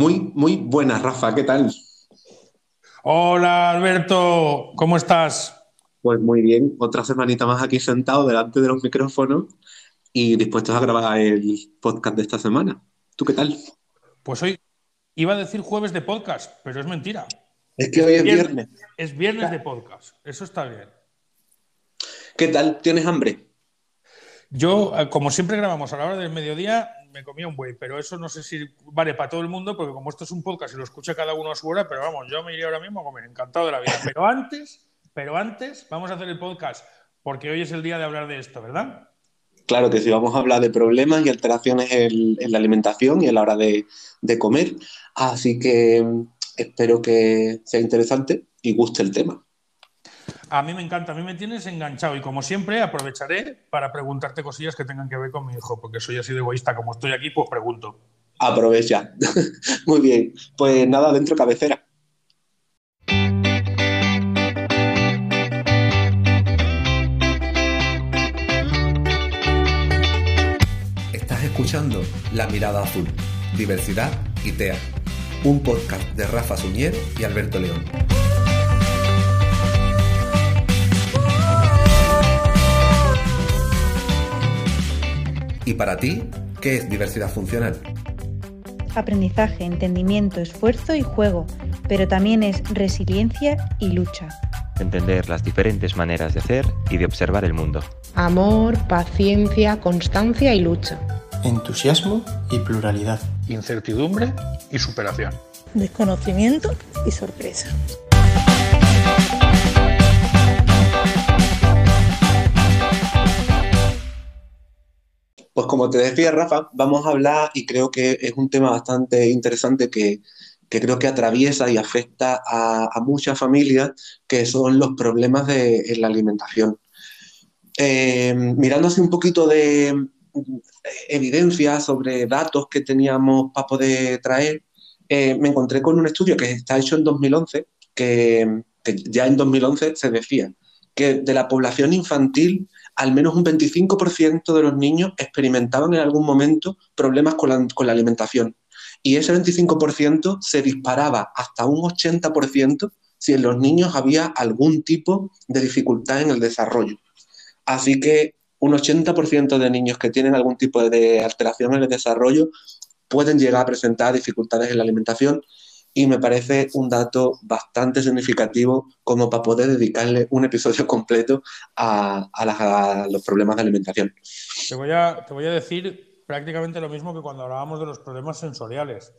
Muy, muy buena, Rafa, ¿qué tal? Hola, Alberto, ¿cómo estás? Pues muy bien, otra semanita más aquí sentado delante de los micrófonos y dispuestos a grabar el podcast de esta semana. ¿Tú qué tal? Pues hoy iba a decir jueves de podcast, pero es mentira. Es que hoy es viernes. Es viernes de podcast, eso está bien. ¿Qué tal? ¿Tienes hambre? Yo, eh, como siempre grabamos a la hora del mediodía, me comía un buey, pero eso no sé si vale para todo el mundo, porque como esto es un podcast y lo escucha cada uno a su hora, pero vamos, yo me iría ahora mismo a comer, encantado de la vida. Pero antes, pero antes, vamos a hacer el podcast, porque hoy es el día de hablar de esto, ¿verdad? Claro que sí, vamos a hablar de problemas y alteraciones en, la alimentación y a la hora de, comer. Así que mm, espero que sea interesante y guste el tema. A mí me encanta, a mí me tienes enganchado y como siempre aprovecharé para preguntarte cosillas que tengan que ver con mi hijo, porque soy así de egoísta, como estoy aquí, pues pregunto. Aprovecha. Muy bien, pues nada, dentro cabecera. Estás escuchando La Mirada Azul, Diversidad y TEA, un podcast de Rafa Suñer y Alberto León. ¿Y para ti, qué es diversidad funcional? Aprendizaje, entendimiento, esfuerzo y juego, pero también es resiliencia y lucha. Entender las diferentes maneras de hacer y de observar el mundo. Amor, paciencia, constancia y lucha. Entusiasmo y pluralidad. Incertidumbre y superación. Desconocimiento y sorpresa. Pues como te decía Rafa, vamos a hablar y creo que es un tema bastante interesante que, creo que atraviesa y afecta a, muchas familias, que son los problemas de, en la alimentación. Eh, mirándose un poquito de evidencia sobre datos que teníamos para poder traer, eh, me encontré con un estudio que está hecho en 2011, que, que ya en 2011 se decía que de la población infantil al menos un 25% de los niños experimentaban en algún momento problemas con la, alimentación. Y ese 25% se disparaba hasta un 80% si en los niños había algún tipo de dificultad en el desarrollo. Así que un 80% de niños que tienen algún tipo de alteración en el desarrollo pueden llegar a presentar dificultades en la alimentación y me parece un dato bastante significativo como para poder dedicarle un episodio completo a, los problemas de alimentación. Te voy, a, te voy a decir prácticamente lo mismo que cuando hablábamos de los problemas sensoriales.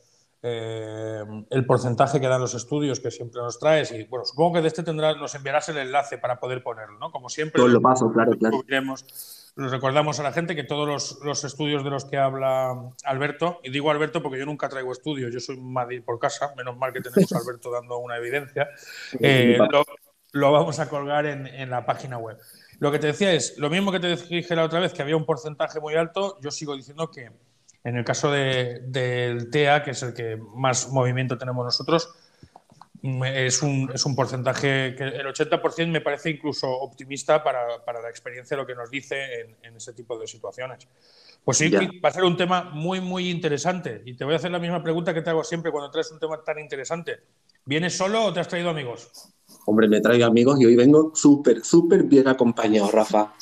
Eh, el porcentaje que dan los estudios que siempre nos traes y bueno, supongo que de este tendrás, nos enviarás el enlace para poder ponerlo, ¿no? Como siempre. Todo lo paso, claro, claro recordamos a la gente que todos los, estudios de los que habla Alberto, y digo Alberto porque yo nunca traigo estudios, yo soy Madrid por casa, menos mal que tenemos a Alberto dando una evidencia, eh, lo, vamos a colgar en, la página web. Lo que te decía es, lo mismo que te dije la otra vez, que había un porcentaje muy alto, yo sigo diciendo que en el caso del TEA, que es el que más movimiento tenemos nosotros, es un, es un porcentaje que el 80% me parece incluso optimista para, para, la experiencia lo que nos dice en, en ese tipo de situaciones. Pues sí, va a ser un tema muy, muy interesante. Y te voy a hacer la misma pregunta que te hago siempre cuando traes un tema tan interesante. ¿Vienes solo o te has traído amigos? Hombre, me traigo amigos y hoy vengo súper, súper bien acompañado, Rafa.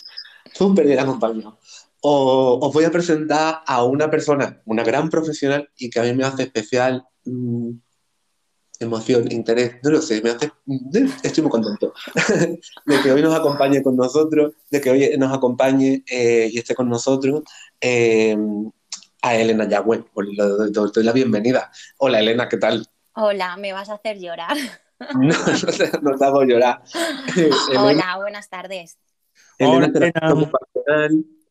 Súper bien acompañado. os voy a presentar a una persona, una gran profesional y que a mí me hace especial mm, emoción, interés, no lo sé, me hace, estoy muy contento de que hoy nos acompañe con nosotros, de que hoy nos acompañe eh, y esté con nosotros eh, a Elena Yagüe. Le doy la bienvenida. Hola Elena, ¿qué tal? Hola, me vas a hacer llorar. No, no te, hago llorar. Hola, buenas tardes. Elena es terapeuta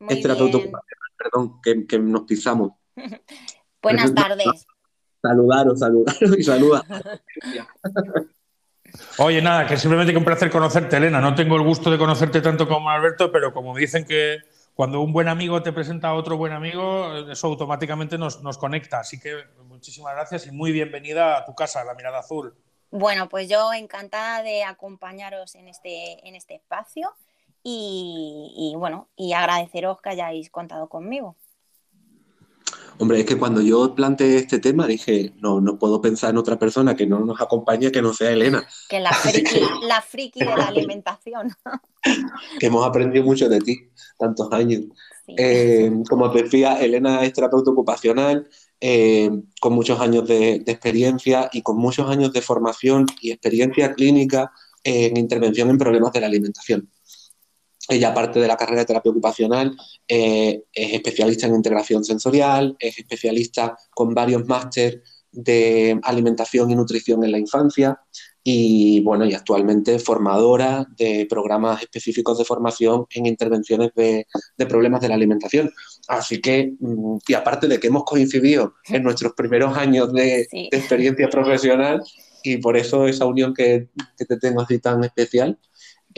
es terapeuta perdón, que, que nos pisamos. buenas tardes. Saludaros, saludaros y saluda. Oye, nada, que simplemente que un placer conocerte, Elena. No tengo el gusto de conocerte tanto como Alberto, pero como dicen que cuando un buen amigo te presenta a otro buen amigo, eso automáticamente nos, nos conecta. Así que muchísimas gracias y muy bienvenida a tu casa, La Mirada Azul. Bueno, pues yo encantada de acompañaros en este, en este espacio y, y bueno, y agradeceros que hayáis contado conmigo. Hombre, es que cuando yo planteé este tema dije, no, no puedo pensar en otra persona que no nos acompañe que no sea Elena. Que la friki, la friki de la alimentación. que hemos aprendido mucho de ti, tantos años. Eh, como te decía, Elena es terapeuta ocupacional, eh, con muchos años de, experiencia y con muchos años de formación y experiencia clínica en intervención en problemas de la alimentación. Ella, aparte de la carrera de terapia ocupacional, eh, es especialista en integración sensorial, es especialista con varios másteres de alimentación y nutrición en la infancia y bueno, y actualmente formadora de programas específicos de formación en intervenciones de, problemas de la alimentación. Así que, mm, y aparte de que hemos coincidido en nuestros primeros años de, experiencia profesional y por eso esa unión que, que te tengo así tan especial,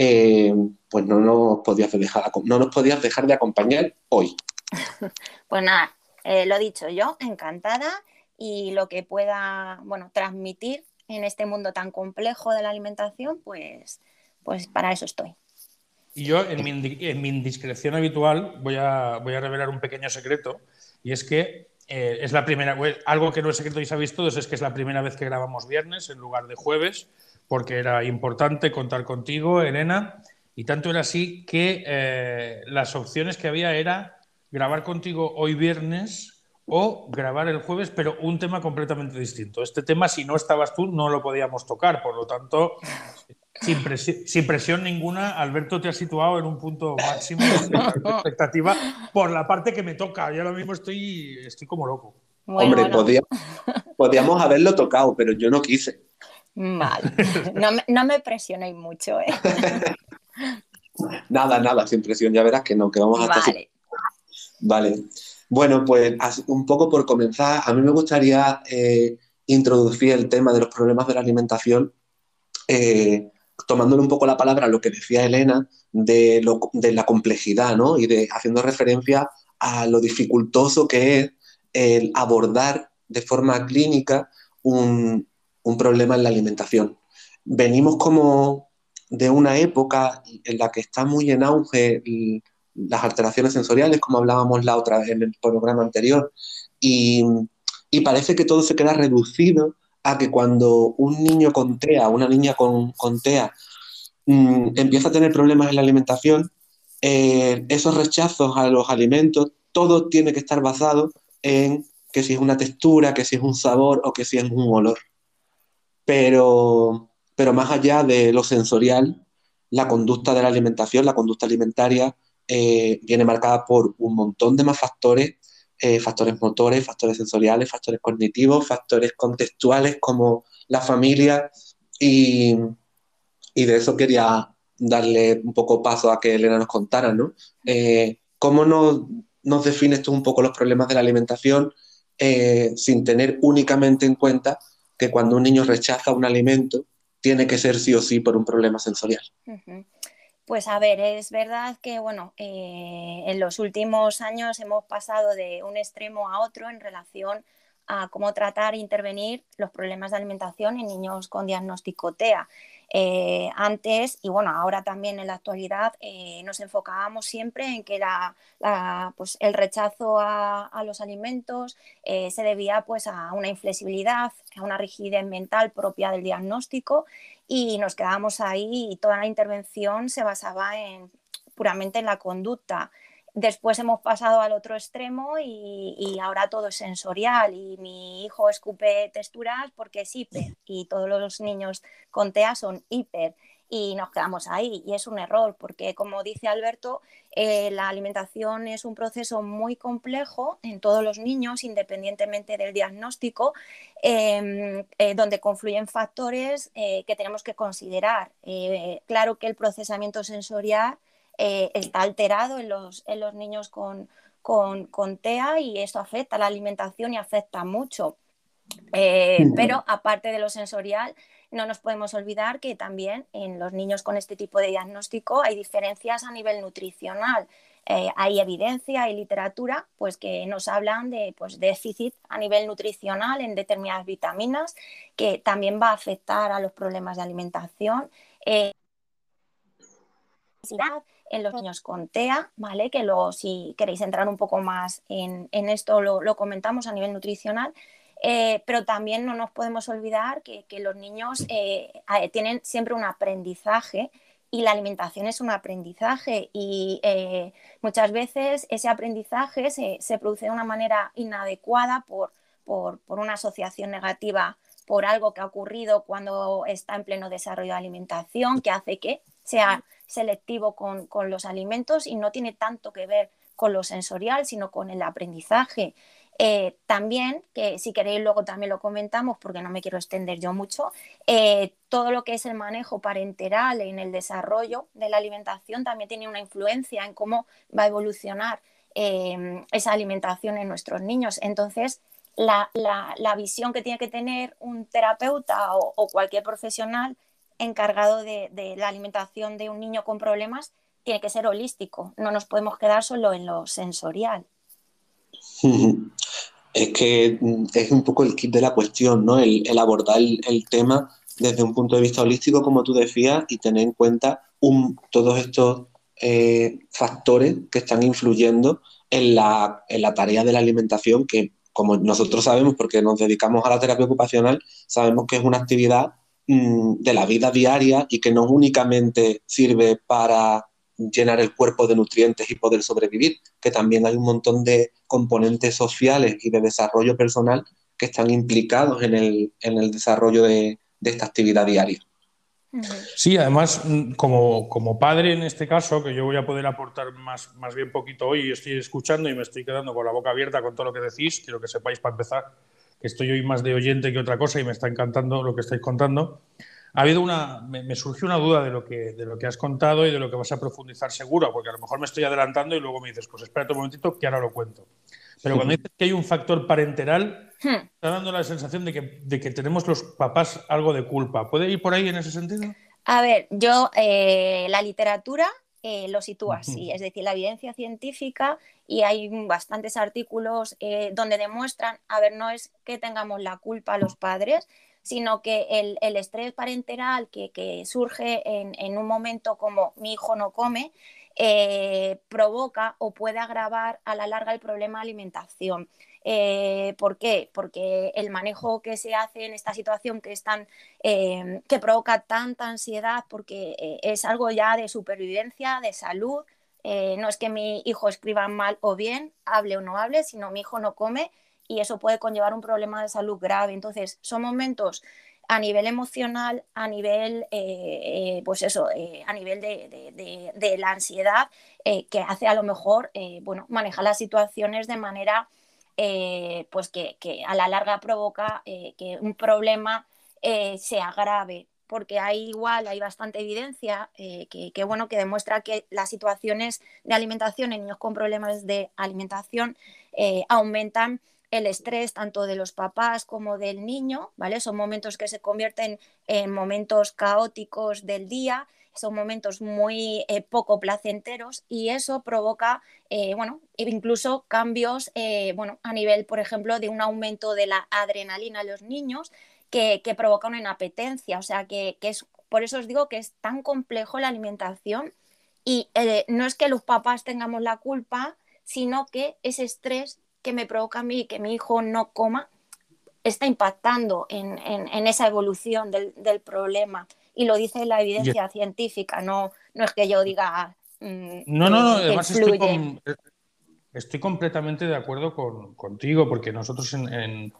eh, pues no nos, podías dejar, no nos podías dejar de acompañar hoy. Pues nada, eh, lo dicho yo, encantada y lo que pueda bueno, transmitir en este mundo tan complejo de la alimentación, pues, pues para eso estoy. Y yo, en mi, en mi indiscreción habitual, voy a, voy a revelar un pequeño secreto, y es que eh, es la primera, algo que no es secreto y se ha visto, es que es la primera vez que grabamos viernes en lugar de jueves, porque era importante contar contigo, Elena, y tanto era así que eh, las opciones que había era grabar contigo hoy viernes o grabar el jueves, pero un tema completamente distinto. Este tema, si no estabas tú, no lo podíamos tocar, por lo tanto, sin, presión, ninguna, Alberto te ha situado en un punto máximo de expectativa por la parte que me toca. Yo ahora mismo estoy, estoy como loco. Hombre, podíamos haberlo tocado, pero yo no quise. Vale, no me, no presionéis mucho, ¿eh? nada, nada, sin presión, ya verás que no, que vamos a Vale. Vale. Bueno, pues un poco por comenzar, a mí me gustaría eh, introducir el tema de los problemas de la alimentación, eh, tomándole un poco la palabra a lo que decía Elena de, la complejidad, ¿no? Y de haciendo referencia a lo dificultoso que es el abordar de forma clínica un, un problema en la alimentación. Venimos como de una época en la que está muy en auge las alteraciones sensoriales, como hablábamos la otra en el programa anterior, y, parece que todo se queda reducido a que cuando un niño con TEA, una niña con, TEA, mm, empieza a tener problemas en la alimentación, eh, esos rechazos a los alimentos, todo tiene que estar basado en que si es una textura, que si es un sabor o que si es un olor. Pero, pero más allá de lo sensorial, la conducta de la alimentación, la conducta alimentaria, eh, viene marcada por un montón de más factores, eh, factores motores, factores sensoriales, factores cognitivos, factores contextuales como la familia y, de eso quería darle un poco paso a que Elena nos contara, ¿no? Eh, ¿Cómo nos, nos defines tú un poco los problemas de la alimentación sin tener únicamente en cuenta que cuando un niño rechaza un alimento, tiene que ser sí o sí por un problema sensorial. Pues a ver, es verdad que bueno, eh, en los últimos años hemos pasado de un extremo a otro en relación a cómo tratar e intervenir los problemas de alimentación en niños con diagnóstico TEA. Eh, antes y bueno, ahora también en la actualidad eh, nos enfocábamos siempre en que pues, el rechazo a, los alimentos eh, se debía pues, a una inflexibilidad, a una rigidez mental propia del diagnóstico y nos quedábamos ahí y toda la intervención se basaba en, puramente en la conducta. Después hemos pasado al otro extremo y, ahora todo es sensorial y mi hijo escupe texturas porque es hiper y todos los niños con TEA son hiper y nos quedamos ahí y es un error porque como dice Alberto, eh, la alimentación es un proceso muy complejo en todos los niños independientemente del diagnóstico em, eh, donde confluyen factores eh, que tenemos que considerar. claro que el procesamiento sensorial eh, está alterado en los, en los niños con, con, TEA y esto afecta a la alimentación y afecta mucho. Eh, pero aparte de lo sensorial, no nos podemos olvidar que también en los niños con este tipo de diagnóstico hay diferencias a nivel nutricional. Eh, hay evidencia, hay literatura pues, que nos hablan de pues, déficit a nivel nutricional en determinadas vitaminas, que también va a afectar a los problemas de alimentación en los niños con TEA, ¿vale? Que luego si queréis entrar un poco más en, esto lo, comentamos a nivel nutricional. Eh, pero también no nos podemos olvidar que, los niños eh, tienen siempre un aprendizaje y la alimentación es un aprendizaje y eh, muchas veces ese aprendizaje se, produce de una manera inadecuada por, por, una asociación negativa por algo que ha ocurrido cuando está en pleno desarrollo de alimentación, que hace que sea selectivo con, los alimentos y no tiene tanto que ver con lo sensorial, sino con el aprendizaje. Eh, también, que si queréis luego también lo comentamos porque no me quiero extender yo mucho, eh, todo lo que es el manejo parenteral en el desarrollo de la alimentación también tiene una influencia en cómo va a evolucionar eh, esa alimentación en nuestros niños. Entonces, la, visión que tiene que tener un terapeuta o cualquier profesional encargado de, la alimentación de un niño con problemas tiene que ser holístico, no nos podemos quedar solo en lo sensorial. Es que mm, es un poco el kit de la cuestión, ¿no? El, abordar el, tema desde un punto de vista holístico, como tú decías, y tener en cuenta todos estos eh, factores que están influyendo en la, en la tarea de la alimentación, que como nosotros sabemos, porque nos dedicamos a la terapia ocupacional, sabemos que es una actividad de la vida diaria y que no únicamente sirve para llenar el cuerpo de nutrientes y poder sobrevivir, que también hay un montón de componentes sociales y de desarrollo personal que están implicados en el, desarrollo de, esta actividad diaria. Sí, además, mm, como, como, padre en este caso, que yo voy a poder aportar más, más bien poquito hoy, estoy escuchando y me estoy quedando con la boca abierta con todo lo que decís, quiero que sepáis para empezar que estoy hoy más de oyente que otra cosa y me está encantando lo que estáis contando. Ha habido una, me, surgió una duda de lo, que, de lo que has contado y de lo que vas a profundizar seguro, porque a lo mejor me estoy adelantando y luego me dices, pues espérate un momentito que ahora lo cuento. Pero cuando dices que hay un factor parenteral, hmm. está dando la sensación de que, de que tenemos los papás algo de culpa. ¿Puede ir por ahí en ese sentido? A ver, yo, eh, la literatura eh, lo sitúa así, es decir, la evidencia científica y hay bastantes artículos eh, donde demuestran, a ver, no es que tengamos la culpa los padres, sino que el, estrés parenteral que, surge en, un momento como mi hijo no come, eh, provoca o puede agravar a la larga el problema de alimentación. Eh, ¿Por qué? Porque el manejo que se hace en esta situación que, es que provoca tanta ansiedad, porque es algo ya de supervivencia, de salud, eh, no es que mi hijo escriba mal o bien, hable o no hable, sino mi hijo no come y eso puede conllevar un problema de salud grave. Entonces, son momentos a nivel emocional, a nivel, eh, eh, pues eso, a nivel de, la ansiedad, que hace a lo mejor, bueno, manejar las situaciones de manera, pues que, que, a la larga provoca que un problema se agrave porque hay igual, hay bastante evidencia eh, que, bueno, que demuestra que las situaciones de alimentación en niños con problemas de alimentación eh, aumentan el estrés tanto de los papás como del niño, ¿vale? Son momentos que se convierten en momentos caóticos del día, son momentos muy eh, poco placenteros y eso provoca, bueno, incluso cambios, bueno, a nivel, por ejemplo, de un aumento de la adrenalina en los niños, que, provoca una inapetencia. O sea, que, es, por eso os digo que es tan complejo la alimentación y eh, no es que los papás tengamos la culpa, sino que ese estrés que me provoca a mí que mi hijo no coma está impactando en, esa evolución del, problema. Y lo dice la evidencia científica, no, no es que yo diga... Mm, no, no, no, además estoy, completamente de acuerdo contigo, porque nosotros en en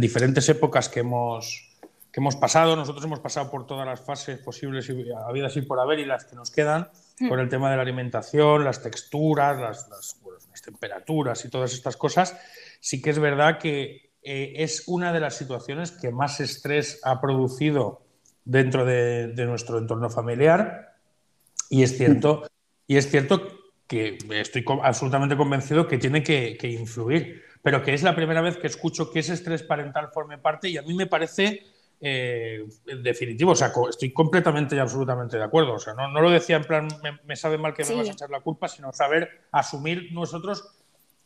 diferentes épocas que hemos, que hemos pasado. Nosotros hemos pasado por todas las fases posibles y habidas y por haber y las que nos quedan, mm. por el tema de la alimentación, las texturas, las, las, temperaturas y todas estas cosas. Sí que es verdad que eh, es una de las situaciones que más estrés ha producido dentro de, nuestro entorno familiar y es cierto, y es cierto que estoy absolutamente convencido que tiene que, que influir pero que es la primera vez que escucho que ese estrés parental forme parte y a mí me parece eh, definitivo. O sea, estoy completamente y absolutamente de acuerdo. O sea, no, lo decía en plan, me, sabe mal que me vas a echar la culpa, sino saber asumir nosotros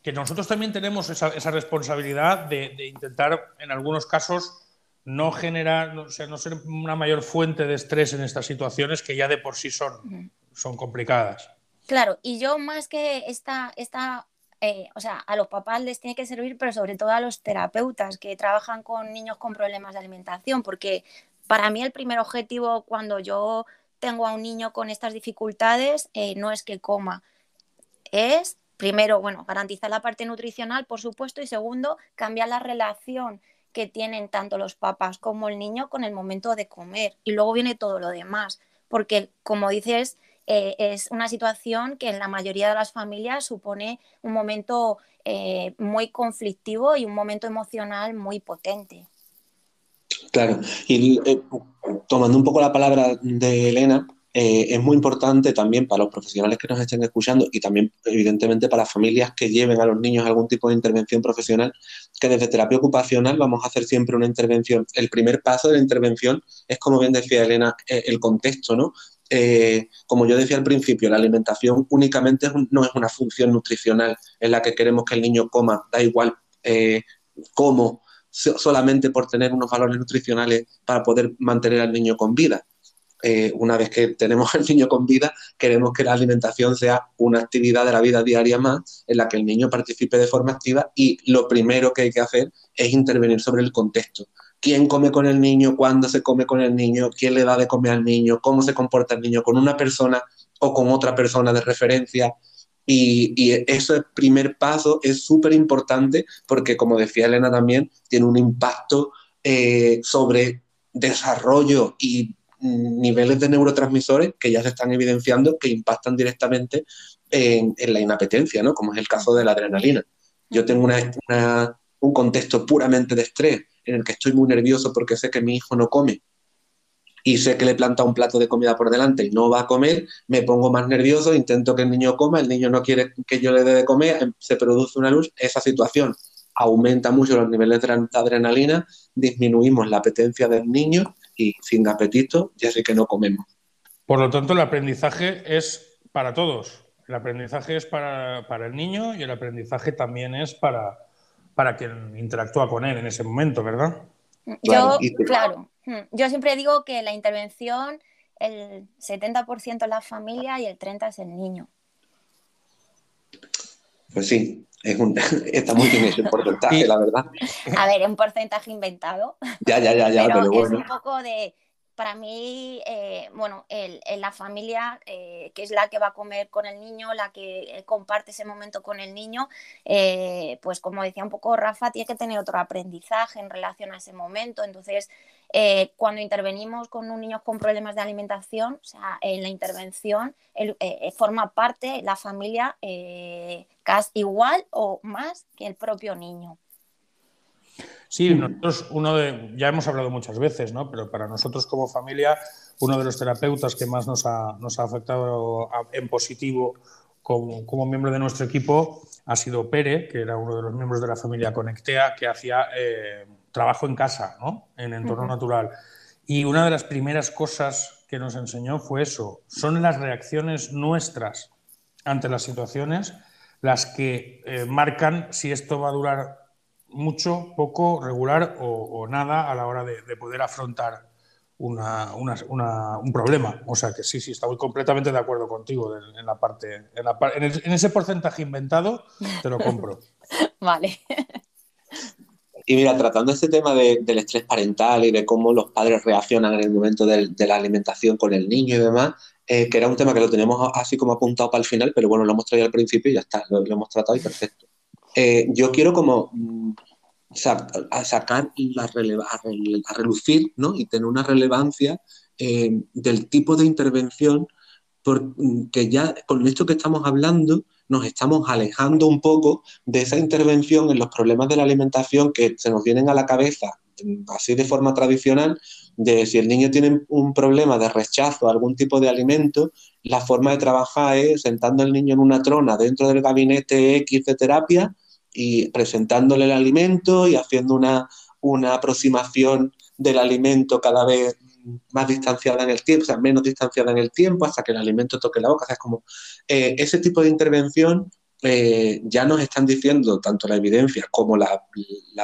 que nosotros también tenemos esa, responsabilidad de, intentar, en algunos casos, no generar, o sea, no ser una mayor fuente de estrés en estas situaciones que ya de por sí son, son complicadas. Claro, y yo más que esta, esta eh, o sea, a los papás les tiene que servir, pero sobre todo a los terapeutas que trabajan con niños con problemas de alimentación, porque para mí el primer objetivo cuando yo tengo a un niño con estas dificultades eh, no es que coma, es primero, bueno, garantizar la parte nutricional, por supuesto, y segundo, cambiar la relación que tienen tanto los papás como el niño con el momento de comer. Y luego viene todo lo demás, porque como dices, eh, es una situación que en la mayoría de las familias supone un momento eh, muy conflictivo y un momento emocional muy potente. Claro, y eh, tomando un poco la palabra de Elena, es muy importante también para los profesionales que nos estén escuchando y también, evidentemente, para familias que lleven a los niños algún tipo de intervención profesional, que desde terapia ocupacional vamos a hacer siempre una intervención. El primer paso de la intervención es, como bien decía Elena, el contexto, ¿no? Eh, como yo decía al principio, la alimentación únicamente no es una función nutricional en la que queremos que el niño coma, da igual eh, cómo, solamente por tener unos valores nutricionales para poder mantener al niño con vida. Eh, una vez que tenemos al niño con vida, queremos que la alimentación sea una actividad de la vida diaria más en la que el niño participe de forma activa y lo primero que hay que hacer es intervenir sobre el contexto quién come con el niño, cuándo se come con el niño, quién le da de comer al niño, cómo se comporta el niño con una persona o con otra persona de referencia. Y, y ese primer paso es súper importante porque, como decía Elena también, tiene un impacto eh, sobre desarrollo y niveles de neurotransmisores que ya se están evidenciando que impactan directamente en, la inapetencia, ¿no? como es el caso de la adrenalina. Yo tengo un contexto puramente de estrés en el que estoy muy nervioso porque sé que mi hijo no come y sé que le planta un plato de comida por delante y no va a comer, me pongo más nervioso, intento que el niño coma, el niño no quiere que yo le dé de comer, em, se produce una luz, esa situación aumenta mucho los niveles de adrenalina, disminuimos la apetencia del niño y sin apetito ya sé que no comemos. Por lo tanto, el aprendizaje es para todos. El aprendizaje es para, para el niño y el aprendizaje también es para, para quien interactúa con él en ese momento, ¿verdad? Yo, claro, hmm, yo siempre digo que la intervención, el 70% es la familia y el 30% es el niño. Pues sí, es un, está muy bien ese porcentaje, la verdad. A ver, es un porcentaje inventado. Ya, ya, ya, ya, pero, Es un poco de para mí, eh, bueno, el, la familia, eh, que es la que va a comer con el niño, la que eh, comparte ese momento con el niño, pues como decía un poco Rafa, tiene que tener otro aprendizaje en relación a ese momento. Entonces, cuando intervenimos con un niño con problemas de alimentación, o sea, en la intervención forma parte la familia casi igual o más que el propio niño. Sí, nosotros, uno de, ya hemos hablado muchas veces, ¿no? Pero para nosotros como familia, uno de los terapeutas que más nos ha, nos ha afectado en positivo como, como, miembro de nuestro equipo ha sido Pere, que era uno de los miembros de la familia Conectea, que hacía eh, trabajo en casa, ¿no? En entorno natural. Y una de las primeras cosas que nos enseñó fue eso, son las reacciones nuestras ante las situaciones las que eh, marcan si esto va a durar mucho, poco, regular o, nada a la hora de, poder afrontar un problema. O sea que sí, sí, estoy completamente de acuerdo contigo en, la parte, en, ese porcentaje inventado, te lo compro. vale. Y mira, tratando este tema del estrés parental y de cómo los padres reaccionan en el momento de, la alimentación con el niño y demás, eh, que era un tema que lo tenemos así como apuntado para el final, pero bueno, lo hemos traído al principio y ya está, lo hemos tratado y perfecto. Eh, yo quiero como mm, sacar la a, relucir ¿no? y tener una relevancia eh, del tipo de intervención porque ya con esto que estamos hablando nos estamos alejando un poco de esa intervención en los problemas de la alimentación que se nos vienen a la cabeza así de forma tradicional, de si el niño tiene un problema de rechazo a algún tipo de alimento, la forma de trabajar es sentando al niño en una trona dentro del gabinete X de terapia y presentándole el alimento y haciendo una, aproximación del alimento cada vez más distanciada en el tiempo, o sea, menos distanciada en el tiempo hasta que el alimento toque la boca. O sea, es como eh, ese tipo de intervención eh, ya nos están diciendo tanto la evidencia como la,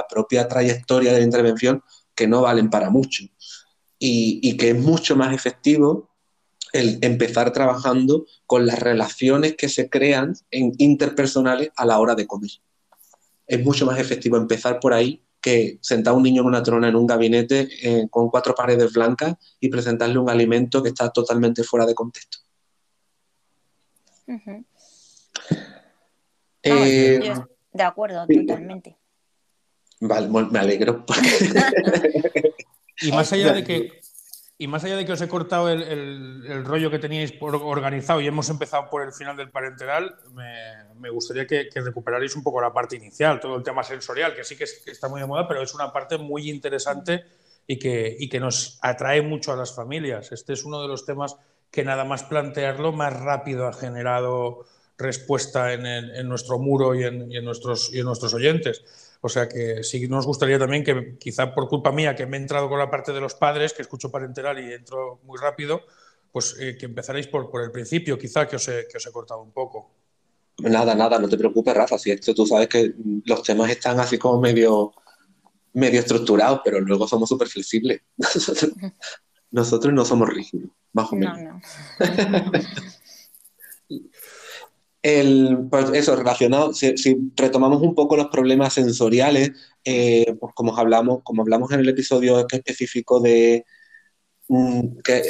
propia trayectoria de la intervención que no valen para mucho y, y que es mucho más efectivo el empezar trabajando con las relaciones que se crean en interpersonales a la hora de comer. Es mucho más efectivo empezar por ahí que sentar a un niño en una trona en un gabinete eh, con cuatro paredes blancas y presentarle un alimento que está totalmente fuera de contexto. Eh, de acuerdo, totalmente. Vale, me alegro. y más allá de que y más allá de que os he cortado el, rollo que teníais organizado y hemos empezado por el final del parenteral, me, gustaría que, recuperarais un poco la parte inicial, todo el tema sensorial, que sí que, está muy de moda, pero es una parte muy interesante y que, que nos atrae mucho a las familias. Este es uno de los temas que nada más plantearlo más rápido ha generado respuesta en, nuestro muro y en, nuestros, y en nuestros oyentes. O sea que sí nos gustaría también que, quizá por culpa mía, que me he entrado con la parte de los padres, que escucho parenteral y entro muy rápido, pues eh, que empezaréis por, por, el principio, quizá que os, he, que os he cortado un poco. Nada, nada, no te preocupes, Rafa. Si esto tú sabes que los temas están así como medio, medio estructurados, pero luego somos súper flexibles. Nosotros, no somos rígidos, más o menos. No, no. El, pues eso, relacionado, si, retomamos un poco los problemas sensoriales, eh, pues como hablamos, como hablamos en el episodio específico de mm, que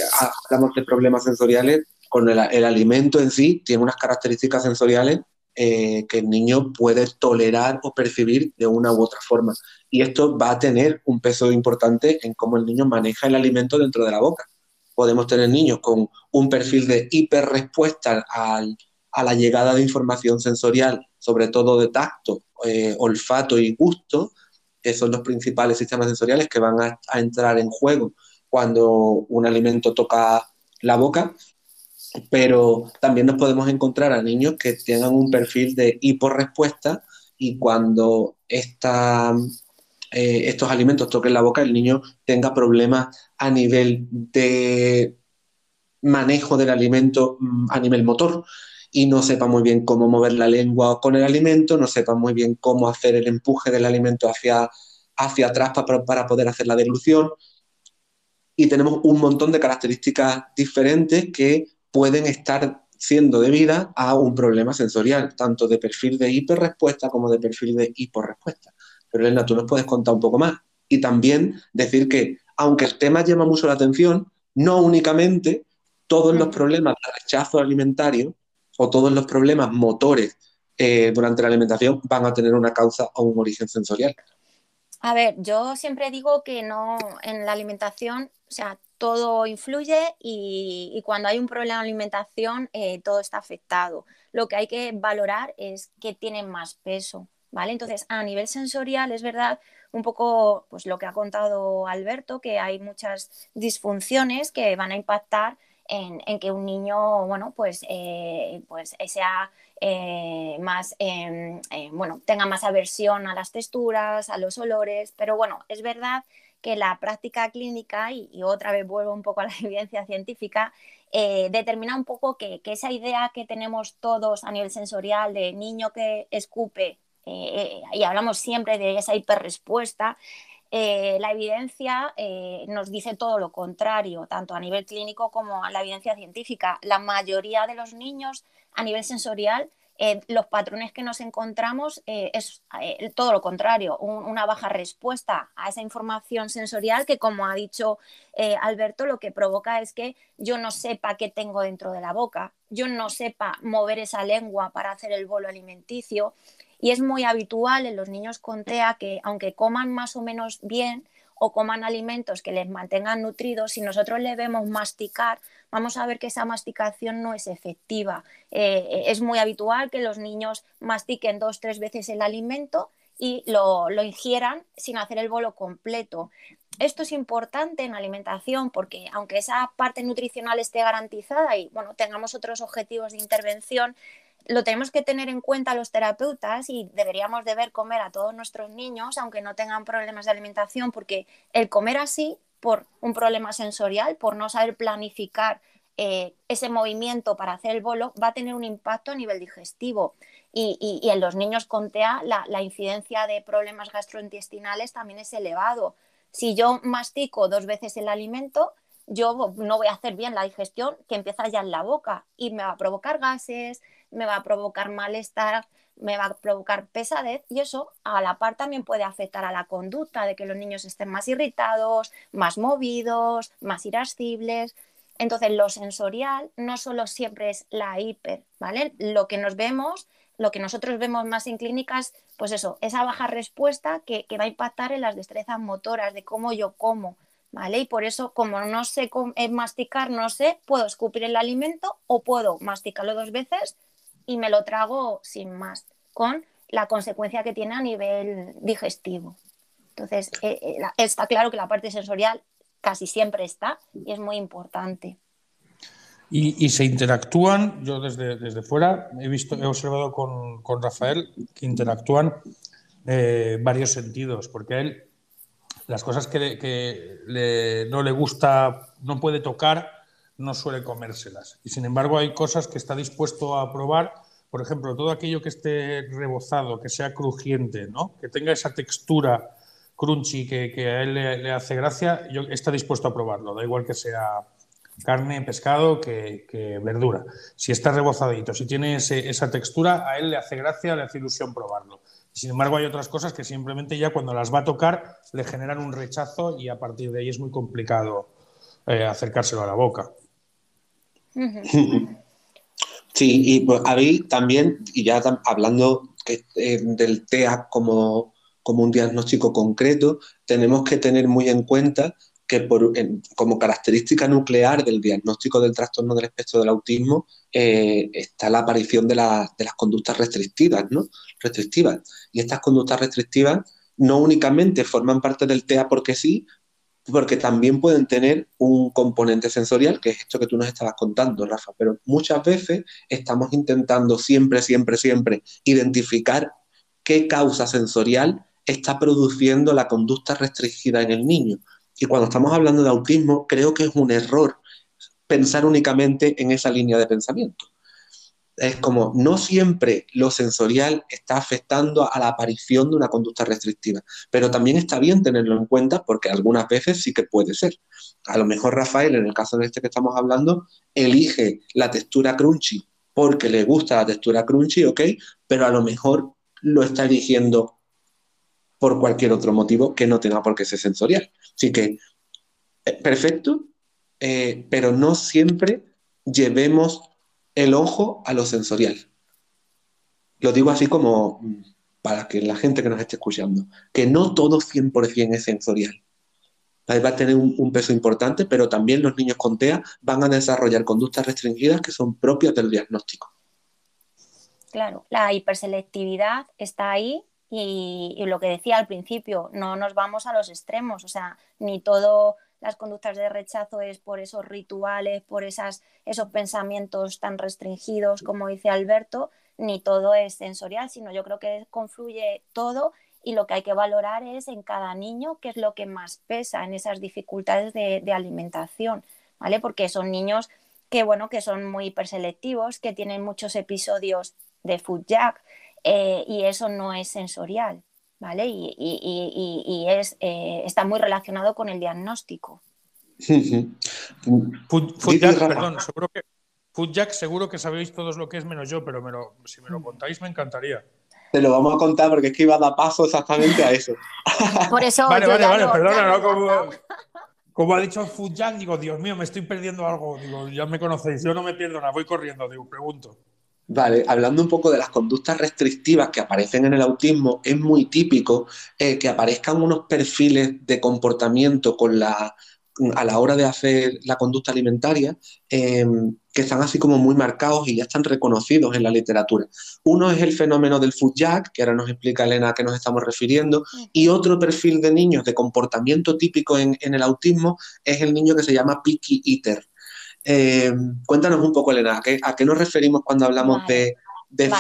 hablamos de problemas sensoriales, con el, alimento en sí tiene unas características sensoriales eh, que el niño puede tolerar o percibir de una u otra forma. Y esto va a tener un peso importante en cómo el niño maneja el alimento dentro de la boca. Podemos tener niños con un perfil de hiperrespuesta al a la llegada de información sensorial, sobre todo de tacto, eh, olfato y gusto, que son los principales sistemas sensoriales que van a, entrar en juego cuando un alimento toca la boca, pero también nos podemos encontrar a niños que tengan un perfil de hiporrespuesta y cuando eh, estos alimentos toquen la boca, el niño tenga problemas a nivel de manejo del alimento mm, a nivel motor y no sepa muy bien cómo mover la lengua con el alimento, no sepa muy bien cómo hacer el empuje del alimento hacia, hacia atrás para, para poder hacer la deglución. Y tenemos un montón de características diferentes que pueden estar siendo debidas a un problema sensorial, tanto de perfil de hiperrespuesta como de perfil de hiporrespuesta. Pero Elena, tú nos puedes contar un poco más. Y también decir que, aunque el tema llama mucho la atención, no únicamente todos los problemas de rechazo alimentario o todos los problemas motores eh, durante la alimentación van a tener una causa o un origen sensorial. A ver, yo siempre digo que no en la alimentación, o sea, todo influye y, cuando hay un problema de alimentación, eh, todo está afectado. Lo que hay que valorar es qué tiene más peso, ¿vale? Entonces, a nivel sensorial, es verdad, un poco pues lo que ha contado Alberto, que hay muchas disfunciones que van a impactar en, que un niño, bueno, pues, eh, pues sea eh, más, em, eh, bueno, tenga más aversión a las texturas, a los olores, pero bueno, es verdad que la práctica clínica, y, otra vez vuelvo un poco a la evidencia científica, determina un poco que, que, esa idea que tenemos todos a nivel sensorial de niño que escupe, y hablamos siempre de esa hiperrespuesta, eh, la evidencia eh, nos dice todo lo contrario, tanto a nivel clínico como a la evidencia científica. La mayoría de los niños a nivel sensorial, eh, los patrones que nos encontramos es todo lo contrario, una baja respuesta a esa información sensorial que, como ha dicho Alberto, lo que provoca es que yo no sepa qué tengo dentro de la boca, yo no sepa mover esa lengua para hacer el bolo alimenticio. Y es muy habitual en los niños con TEA que aunque coman más o menos bien o coman alimentos que les mantengan nutridos, si nosotros le vemos masticar, vamos a ver que esa masticación no es efectiva. Eh, es muy habitual que los niños mastiquen dos, tres veces el alimento y lo, lo, ingieran sin hacer el bolo completo. Esto es importante en alimentación porque aunque esa parte nutricional esté garantizada y bueno, tengamos otros objetivos de intervención, lo tenemos que tener en cuenta los terapeutas y deberíamos de ver comer a todos nuestros niños, aunque no tengan problemas de alimentación, porque el comer así, por un problema sensorial, por no saber planificar eh, ese movimiento para hacer el bolo, va a tener un impacto a nivel digestivo. Y, en los niños con TEA la, la incidencia de problemas gastrointestinales también es elevado. Si yo mastico dos veces el alimento, yo no voy a hacer bien la digestión que empieza ya en la boca y me va a provocar gases, me va a provocar malestar, me va a provocar pesadez y eso a la par también puede afectar a la conducta de que los niños estén más irritados, más movidos, más irascibles. Entonces, lo sensorial no solo siempre es la hiper, ¿vale? Lo que nos vemos, lo que nosotros vemos más en clínicas, pues eso, esa baja respuesta que, que va a impactar en las destrezas motoras de cómo yo como, ¿vale? Y por eso, como no sé eh, masticar, no sé, puedo escupir el alimento o puedo masticarlo dos veces y me lo trago sin más, con la consecuencia que tiene a nivel digestivo. Entonces, eh, eh, está claro que la parte sensorial casi siempre está y es muy importante. Y, se interactúan, yo desde, desde fuera he visto, he observado con, con Rafael que interactúan eh, varios sentidos, porque él las cosas que, no le gusta, no puede tocar, no suele comérselas. Y sin embargo hay cosas que está dispuesto a probar, por ejemplo, todo aquello que esté rebozado, que sea crujiente, ¿no? que tenga esa textura crunchy que, a él le, hace gracia, yo, está dispuesto a probarlo, da igual que sea carne, pescado, que, verdura. Si está rebozadito, si tiene esa textura, a él le hace gracia, le hace ilusión probarlo. Sin embargo, hay otras cosas que simplemente ya cuando las va a tocar le generan un rechazo y a partir de ahí es muy complicado eh, acercárselo a la boca. Sí, y pues a mí también, y ya hablando eh, del TEA como, como un diagnóstico concreto, tenemos que tener muy en cuenta que por, como característica nuclear del diagnóstico del trastorno del espectro del autismo eh, está la aparición de, las conductas restrictivas, ¿no? Restrictivas. Y estas conductas restrictivas no únicamente forman parte del TEA porque sí, porque también pueden tener un componente sensorial, que es esto que tú nos estabas contando, Rafa, pero muchas veces estamos intentando siempre, siempre, siempre identificar qué causa sensorial está produciendo la conducta restringida en el niño. Y cuando estamos hablando de autismo, creo que es un error pensar únicamente en esa línea de pensamiento es como no siempre lo sensorial está afectando a la aparición de una conducta restrictiva, pero también está bien tenerlo en cuenta porque algunas veces sí que puede ser. A lo mejor Rafael, en el caso de este que estamos hablando, elige la textura crunchy porque le gusta la textura crunchy, ok, pero a lo mejor lo está eligiendo por cualquier otro motivo que no tenga por qué ser sensorial. Así que, eh, perfecto, eh, pero no siempre llevemos el ojo a lo sensorial. Lo digo así como mm, para que la gente que nos esté escuchando, que no todo 100% es sensorial. Va a tener un, peso importante, pero también los niños con TEA van a desarrollar conductas restringidas que son propias del diagnóstico. Claro, la hiperselectividad está ahí y, y, lo que decía al principio, no nos vamos a los extremos, o sea, ni todo las conductas de rechazo es por esos rituales, por esas, esos pensamientos tan restringidos, como dice Alberto, ni todo es sensorial, sino yo creo que confluye todo y lo que hay que valorar es en cada niño qué es lo que más pesa en esas dificultades de, alimentación, ¿vale? Porque son niños que, bueno, que son muy hiperselectivos, que tienen muchos episodios de food jack eh, y eso no es sensorial. ¿Vale? Y, es, eh, está muy relacionado con el diagnóstico. Foodjack, perdón, seguro que, Foodjack seguro que sabéis todos lo que es menos yo, pero si me lo contáis me encantaría. Te lo vamos a contar porque es que iba a dar paso exactamente a eso. Por eso. vale, vale, vale, perdona, ¿no? Como, ha dicho Foodjack, digo, Dios mío, me estoy perdiendo algo. Digo, ya me conocéis, yo no me pierdo nada, voy corriendo, digo, pregunto. Vale, hablando un poco de las conductas restrictivas que aparecen en el autismo, es muy típico eh, que aparezcan unos perfiles de comportamiento con la, a la hora de hacer la conducta alimentaria em, que están así como muy marcados y ya están reconocidos en la literatura. Uno es el fenómeno del food jack, que ahora nos explica Elena a qué nos estamos refiriendo, y otro perfil de niños de comportamiento típico en, en el autismo es el niño que se llama picky eater. Eh, cuéntanos un poco, Elena, ¿a qué, nos referimos cuando hablamos de, de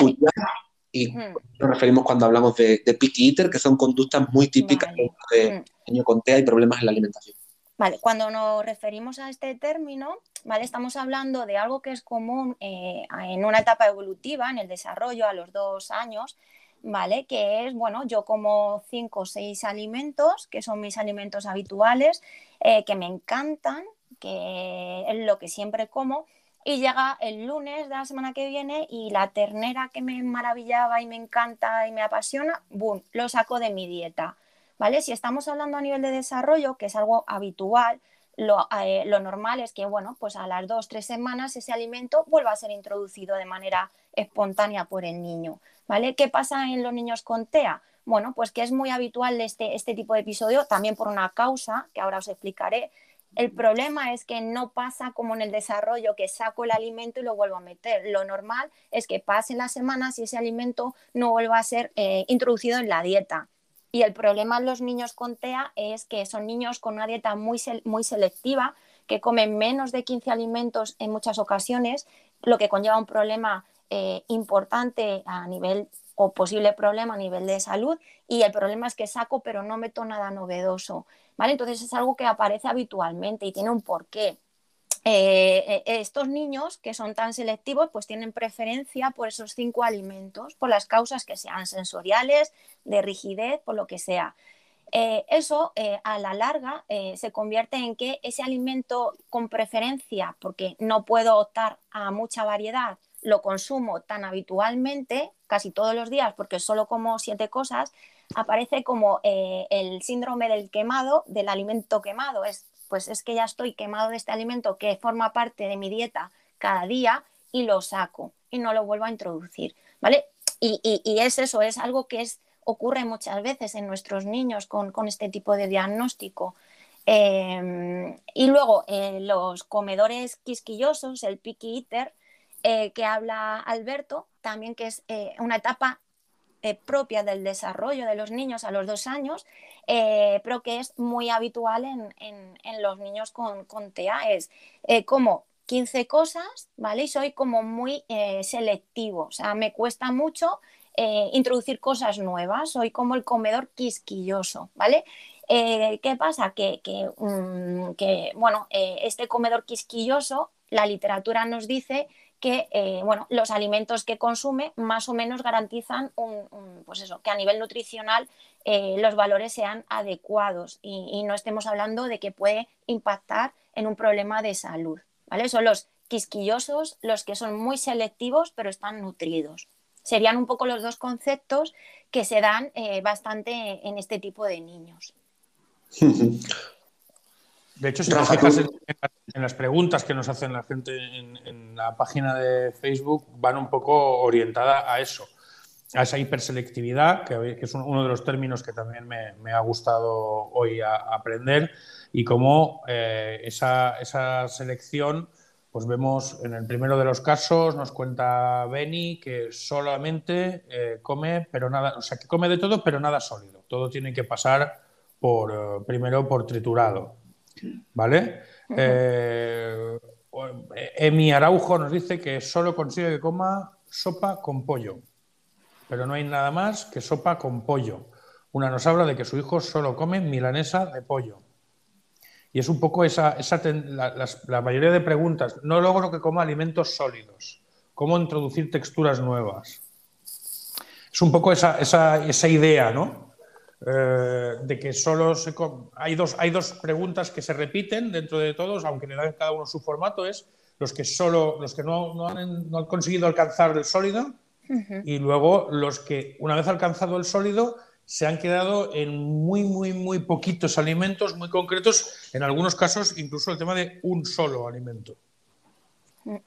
y nos referimos cuando hablamos de, de picky eater, que son conductas muy típicas de niño con TEA y problemas en la alimentación? Vale, cuando nos referimos a este término, ¿vale? estamos hablando de algo que es común eh, en una etapa evolutiva, en el desarrollo, a los dos años, ¿vale? Que es, bueno, yo como cinco o seis alimentos, que son mis alimentos habituales, eh, que me encantan, que es lo que siempre como, y llega el lunes de la semana que viene y la ternera que me maravillaba y me encanta y me apasiona, ¡boom!, lo saco de mi dieta. ¿Vale? Si estamos hablando a nivel de desarrollo, que es algo habitual, lo, eh, lo, normal es que, bueno, pues a las dos, tres semanas ese alimento vuelva a ser introducido de manera espontánea por el niño, ¿vale? ¿Qué pasa en los niños con TEA? Bueno, pues que es muy habitual este, este tipo de episodio, también por una causa, que ahora os explicaré, el problema es que no pasa como en el desarrollo, que saco el alimento y lo vuelvo a meter. Lo normal es que pasen las semanas y ese alimento no vuelva a ser eh, introducido en la dieta. Y el problema en los niños con TEA es que son niños con una dieta muy, muy selectiva, que comen menos de 15 alimentos en muchas ocasiones, lo que conlleva un problema eh, importante a nivel o posible problema a nivel de salud y el problema es que saco pero no meto nada novedoso, ¿vale? Entonces es algo que aparece habitualmente y tiene un porqué. Eh, eh, estos niños que son tan selectivos pues tienen preferencia por esos cinco alimentos, por las causas que sean sensoriales, de rigidez, por lo que sea. Eh, eso a la larga se convierte en que ese alimento con preferencia, porque no puedo optar a mucha variedad, lo consumo tan habitualmente, casi todos los días, porque solo como siete cosas, aparece como eh, el síndrome del quemado, del alimento quemado. Es, pues es que ya estoy quemado de este alimento que forma parte de mi dieta cada día y lo saco y no lo vuelvo a introducir, ¿vale? Y, es eso, es algo que es, ocurre muchas veces en nuestros niños con, este tipo de diagnóstico. Em, y luego eh, los comedores quisquillosos, el picky eater, eh, que habla Alberto, también que es eh, una etapa eh, propia del desarrollo de los niños a los dos años, pero que es muy habitual en, los niños con, con TEA. Es como 15 cosas, ¿vale? Y soy como muy selectivo, o sea, me cuesta mucho introducir cosas nuevas, soy como el comedor quisquilloso, ¿vale? ¿Qué pasa? Que, que, mm, que bueno, este comedor quisquilloso, la literatura nos dice que eh, bueno, los alimentos que consume más o menos garantizan un, pues eso, que a nivel nutricional eh, los valores sean adecuados y, no estemos hablando de que puede impactar en un problema de salud. ¿vale? Son los quisquillosos, los que son muy selectivos pero están nutridos. Serían un poco los dos conceptos que se dan eh, bastante en este tipo de niños. De hecho, si te fijas en, las preguntas que nos hacen la gente en, la página de Facebook, van un poco orientadas a eso, a esa hiperselectividad, que, es uno de los términos que también me, ha gustado hoy aprender, y cómo eh, esa, selección, pues vemos en el primero de los casos, nos cuenta Benny que solamente eh, come, pero nada, o sea, que come de todo, pero nada sólido. Todo tiene que pasar por, eh, primero por triturado. ¿Vale? Eh, Emi Araujo nos dice que solo consigue que coma sopa con pollo, pero no hay nada más que sopa con pollo. Una nos habla de que su hijo solo come milanesa de pollo. Y es un poco esa, la, mayoría de preguntas. No logro que coma alimentos sólidos. ¿Cómo introducir texturas nuevas? Es un poco esa, esa idea, ¿no? Eh, de que solo se hay dos hay dos preguntas que se repiten dentro de todos, aunque le dan cada uno su formato es los que solo los que no, han, conseguido alcanzar el sólido y luego los que una vez alcanzado el sólido se han quedado en muy muy muy poquitos alimentos muy concretos, en algunos casos incluso el tema de un solo alimento. Mm.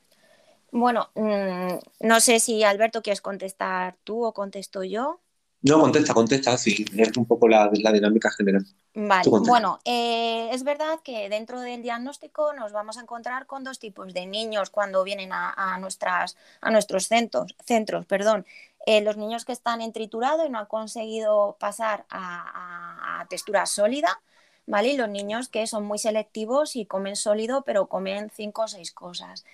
Bueno, mm, no sé si Alberto quieres contestar tú o contesto yo. No, contesta, contesta, sí, es un poco la, dinámica general. Vale, bueno, eh, es verdad que dentro del diagnóstico nos vamos a encontrar con dos tipos de niños cuando vienen a, nuestras, a nuestros centros, centros. Perdón. Eh, los niños que están en triturado y no han conseguido pasar a, textura sólida, ¿vale? Y los niños que son muy selectivos y comen sólido, pero comen cinco o seis cosas.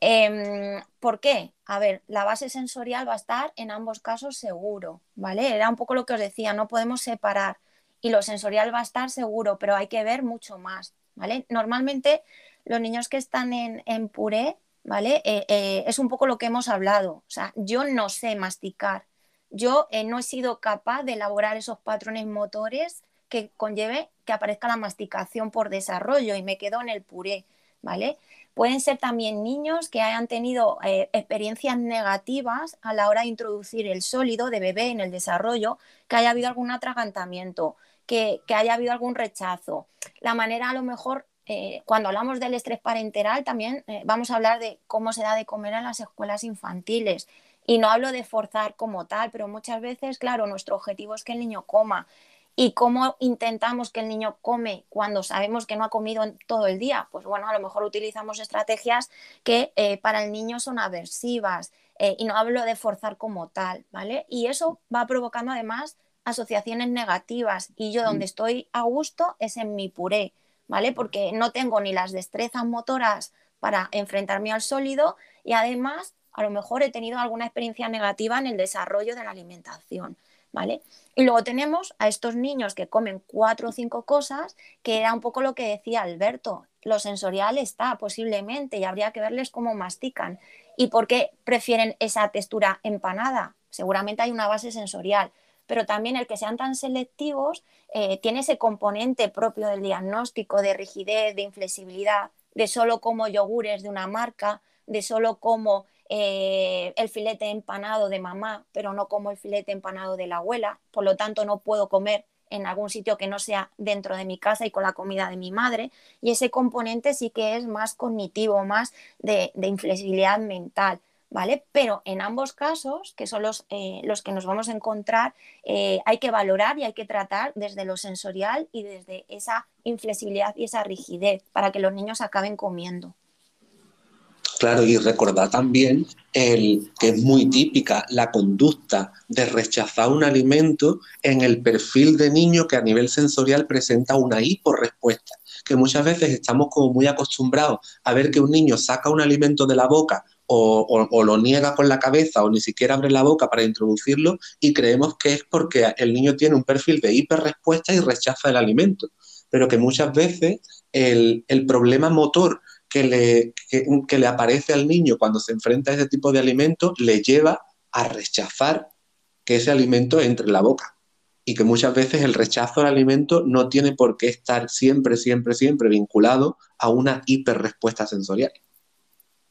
Em, ¿Por qué? A ver, la base sensorial va a estar en ambos casos seguro, ¿vale? Era un poco lo que os decía, no podemos separar y lo sensorial va a estar seguro, pero hay que ver mucho más, ¿vale? Normalmente los niños que están en, puré, ¿vale? Eh, eh, es un poco lo que hemos hablado, o sea, yo no sé masticar, yo eh, no he sido capaz de elaborar esos patrones motores que conlleve que aparezca la masticación por desarrollo y me quedo en el puré, ¿vale? Pueden ser también niños que hayan tenido eh, experiencias negativas a la hora de introducir el sólido de bebé en el desarrollo, que haya habido algún atragantamiento, que, haya habido algún rechazo. La manera a lo mejor, eh, cuando hablamos del estrés parenteral, también eh, vamos a hablar de cómo se da de comer en las escuelas infantiles. Y no hablo de forzar como tal, pero muchas veces, claro, nuestro objetivo es que el niño coma ¿Y cómo intentamos que el niño come cuando sabemos que no ha comido en todo el día? Pues bueno, a lo mejor utilizamos estrategias que eh, para el niño son aversivas eh, y no hablo de forzar como tal, ¿vale? Y eso va provocando además asociaciones negativas y yo donde estoy a gusto es en mi puré, ¿vale? Porque no tengo ni las destrezas motoras para enfrentarme al sólido y además a lo mejor he tenido alguna experiencia negativa en el desarrollo de la alimentación. ¿Vale? Y luego tenemos a estos niños que comen cuatro o cinco cosas, que era un poco lo que decía Alberto. Lo sensorial está posiblemente y habría que verles cómo mastican. ¿Y por qué prefieren esa textura empanada? Seguramente hay una base sensorial, pero también el que sean tan selectivos eh, tiene ese componente propio del diagnóstico de rigidez, de inflexibilidad, de solo como yogures de una marca, de solo como eh, el filete empanado de mamá, pero no como el filete empanado de la abuela, por lo tanto no puedo comer en algún sitio que no sea dentro de mi casa y con la comida de mi madre. Y ese componente sí que es más cognitivo, más de, inflexibilidad mental. ¿Vale? Pero en ambos casos, que son los, eh, los que nos vamos a encontrar, eh, hay que valorar y hay que tratar desde lo sensorial y desde esa inflexibilidad y esa rigidez para que los niños acaben comiendo. Claro, y recordar también el, que es muy típica la conducta de rechazar un alimento en el perfil de niño que a nivel sensorial presenta una hiporrespuesta, que muchas veces estamos como muy acostumbrados a ver que un niño saca un alimento de la boca o, lo niega con la cabeza o ni siquiera abre la boca para introducirlo y creemos que es porque el niño tiene un perfil de hiperrespuesta y rechaza el alimento. Pero que muchas veces el problema motor que le, que, le aparece al niño cuando se enfrenta a ese tipo de alimento le lleva a rechazar que ese alimento entre en la boca. Y que muchas veces el rechazo al alimento no tiene por qué estar siempre, siempre, siempre vinculado a una hiperrespuesta sensorial.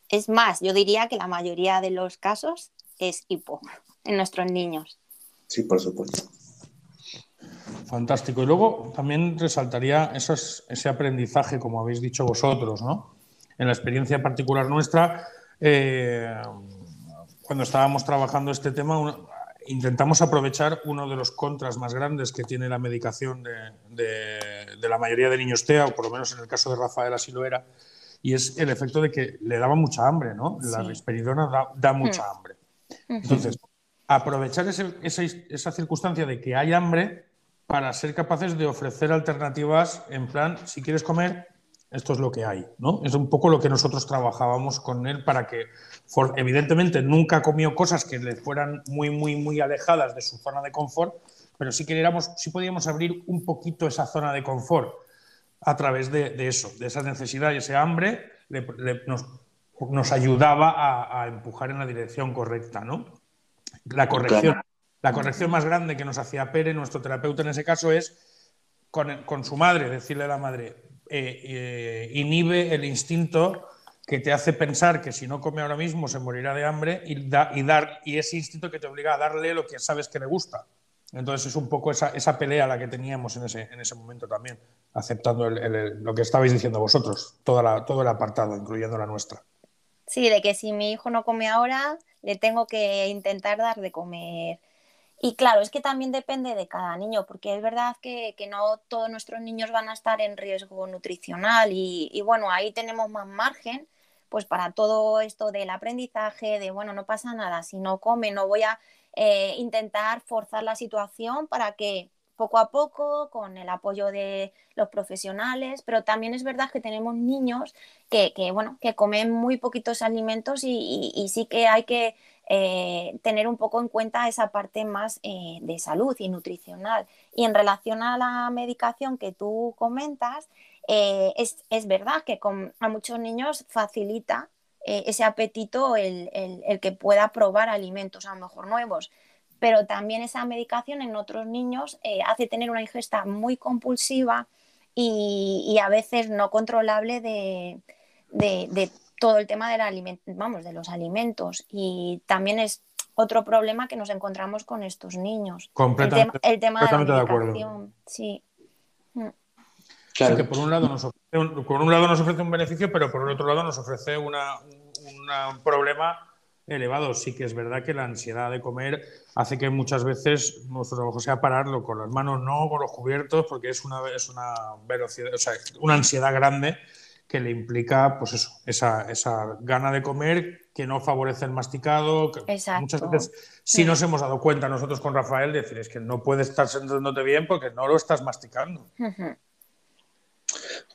Es más, yo diría que la mayoría de los casos es hipo en nuestros niños. Sí, por supuesto. Fantástico. Y luego también resaltaría ese aprendizaje, como habéis dicho vosotros, ¿no? En la experiencia particular nuestra, eh, cuando estábamos trabajando este tema, intentamos aprovechar uno de los contras más grandes que tiene la medicación de, la mayoría de niños TEA, o por lo menos en el caso de Rafael así lo era, y es el efecto de que le daba mucha hambre, ¿no? La risperidona da, mucha hmm. hambre. Entonces, aprovechar esa circunstancia de que hay hambre para ser capaces de ofrecer alternativas en plan, si quieres comer, esto es lo que hay, ¿no? Es un poco lo que nosotros trabajábamos con él para que, evidentemente, nunca comió cosas que le fueran muy, muy, muy alejadas de su zona de confort, pero sí queríamos, sí podíamos abrir un poquito esa zona de confort a través de, eso, de esa necesidad y ese hambre, nos, ayudaba a, empujar en la dirección correcta, ¿no? La corrección, la corrección más grande que nos hacía Pere, nuestro terapeuta en ese caso, es con, con su madre, decirle a la madre, eh, eh, inhibe el instinto que te hace pensar que si no come ahora mismo se morirá de hambre y, dar, y ese instinto que te obliga a darle lo que sabes que le gusta. Entonces es un poco esa, esa pelea la que teníamos en ese, en ese momento también, aceptando lo que estabais diciendo vosotros, toda todo el apartado, incluyendo la nuestra. Sí, de que si mi hijo no come ahora, le tengo que intentar dar de comer y claro, es que también depende de cada niño, porque es verdad que, no todos nuestros niños van a estar en riesgo nutricional y, bueno, ahí tenemos más margen pues para todo esto del aprendizaje, de bueno, no pasa nada, si no come, no voy a eh, intentar forzar la situación para que poco a poco, con el apoyo de los profesionales, pero también es verdad que tenemos niños que, bueno, que comen muy poquitos alimentos y sí que hay que eh, tener un poco en cuenta esa parte más eh, de salud y nutricional. Y en relación a la medicación que tú comentas, eh, es, verdad que a muchos niños facilita ese apetito el, que pueda probar alimentos a lo mejor nuevos. Pero también esa medicación en otros niños hace tener una ingesta muy compulsiva y, a veces no controlable de, de, todo el tema del vamos, de los alimentos. Y también es otro problema que nos encontramos con estos niños. Completamente, el, tema de la acuerdo. Sí. Mm. Claro. que por un, lado nos ofrece un, por un lado nos ofrece un beneficio, pero por el otro lado nos ofrece una, un problema elevado. Sí que es verdad que la ansiedad de comer hace que muchas veces nuestro trabajo sea pararlo con las manos, no con los cubiertos, porque es una, es una velocidad, o sea, una ansiedad grande que le implica, pues eso, esa, esa gana de comer que no favorece el masticado. Que muchas veces sí nos hemos dado cuenta nosotros con Rafael de decir es que no puedes estar sentándote bien porque no lo estás masticando.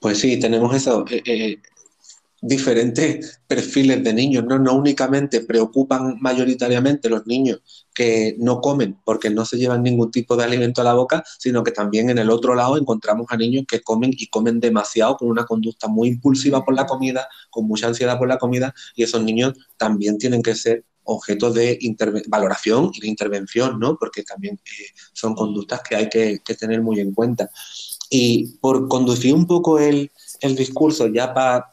Pues sí, tenemos eso. Eh, eh, diferentes perfiles de niños, ¿no? No únicamente preocupan mayoritariamente los niños que no comen porque no se llevan ningún tipo de alimento a la boca, sino que también en el otro lado encontramos a niños que comen y comen demasiado con una conducta muy impulsiva por la comida, con mucha ansiedad por la comida, y esos niños también tienen que ser objeto de valoración y de intervención, ¿no? Porque también eh, son conductas que hay que, tener muy en cuenta. Y por conducir un poco el, el discurso ya para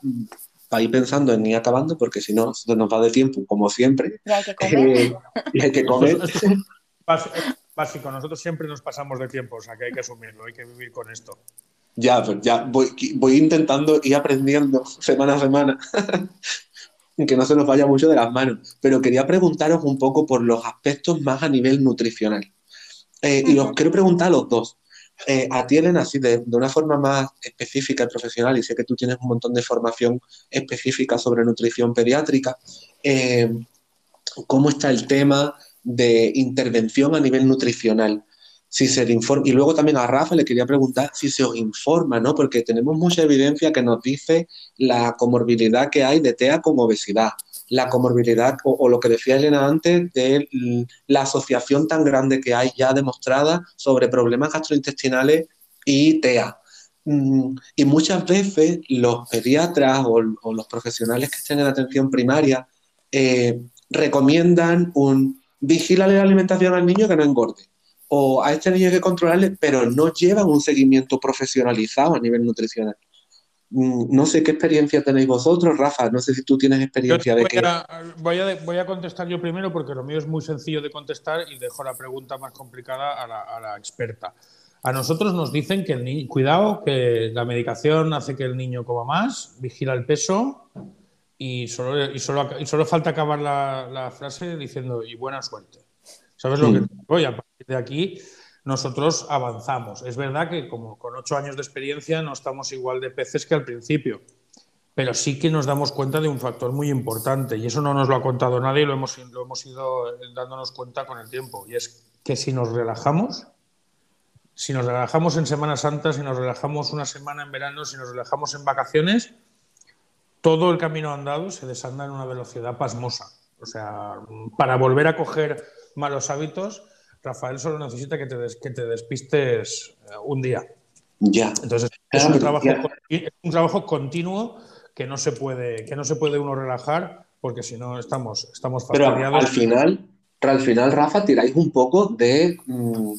para ir pensando en ir acabando, porque si no, se nos va de tiempo, como siempre. Y hay que comer. Eh, y hay que comer. Básico, nosotros siempre nos pasamos de tiempo, o sea que hay que asumirlo, hay que vivir con esto. Ya, pues ya voy, voy intentando ir aprendiendo semana a semana, que no se nos vaya mucho de las manos. Pero quería preguntaros un poco por los aspectos más a nivel nutricional. Eh, y os quiero preguntar a los dos. Eh, a ti, Elena, así de, una forma más específica y profesional, y sé que tú tienes un montón de formación específica sobre nutrición pediátrica, eh, ¿cómo está el tema de intervención a nivel nutricional? Si se informa, y luego también a Rafa le quería preguntar si se os informa, ¿no? Porque tenemos mucha evidencia que nos dice la comorbilidad que hay de TEA con obesidad la comorbilidad o, lo que decía Elena antes de la asociación tan grande que hay ya demostrada sobre problemas gastrointestinales y TEA. Mm, y muchas veces los pediatras o, los profesionales que estén en atención primaria eh, recomiendan un vigílale la alimentación al niño que no engorde. O a este niño hay que controlarle, pero no llevan un seguimiento profesionalizado a nivel nutricional. Mm, no sé qué experiencia tenéis vosotros, Rafa. No sé si tú tienes experiencia de que. voy, a, voy a contestar yo primero porque lo mío es muy sencillo de contestar y dejo la pregunta más complicada a la, experta. A nosotros nos dicen que el niño, cuidado, que la medicación hace que el niño coma más, vigila el peso y solo, y solo, y solo falta acabar la, frase diciendo y buena suerte. ¿Sabes lo que voy? De aquí nosotros avanzamos. Es verdad que como con ocho años de experiencia no estamos igual de peces que al principio, pero sí que nos damos cuenta de un factor muy importante y eso no nos lo ha contado nadie y lo hemos, lo hemos ido dándonos cuenta con el tiempo y es que si nos relajamos, si nos relajamos en Semana Santa, si nos relajamos una semana en verano, si nos relajamos en vacaciones, todo el camino andado se desanda en una velocidad pasmosa. O sea, para volver a coger malos hábitos, Rafael solo necesita que te, que te despistes eh, un día. Ya. Entonces, es un, trabajo, un trabajo continuo que no se puede, que no se puede uno relajar porque si no estamos, estamos Pero al final, al final, Rafa, tiráis un poco de mm,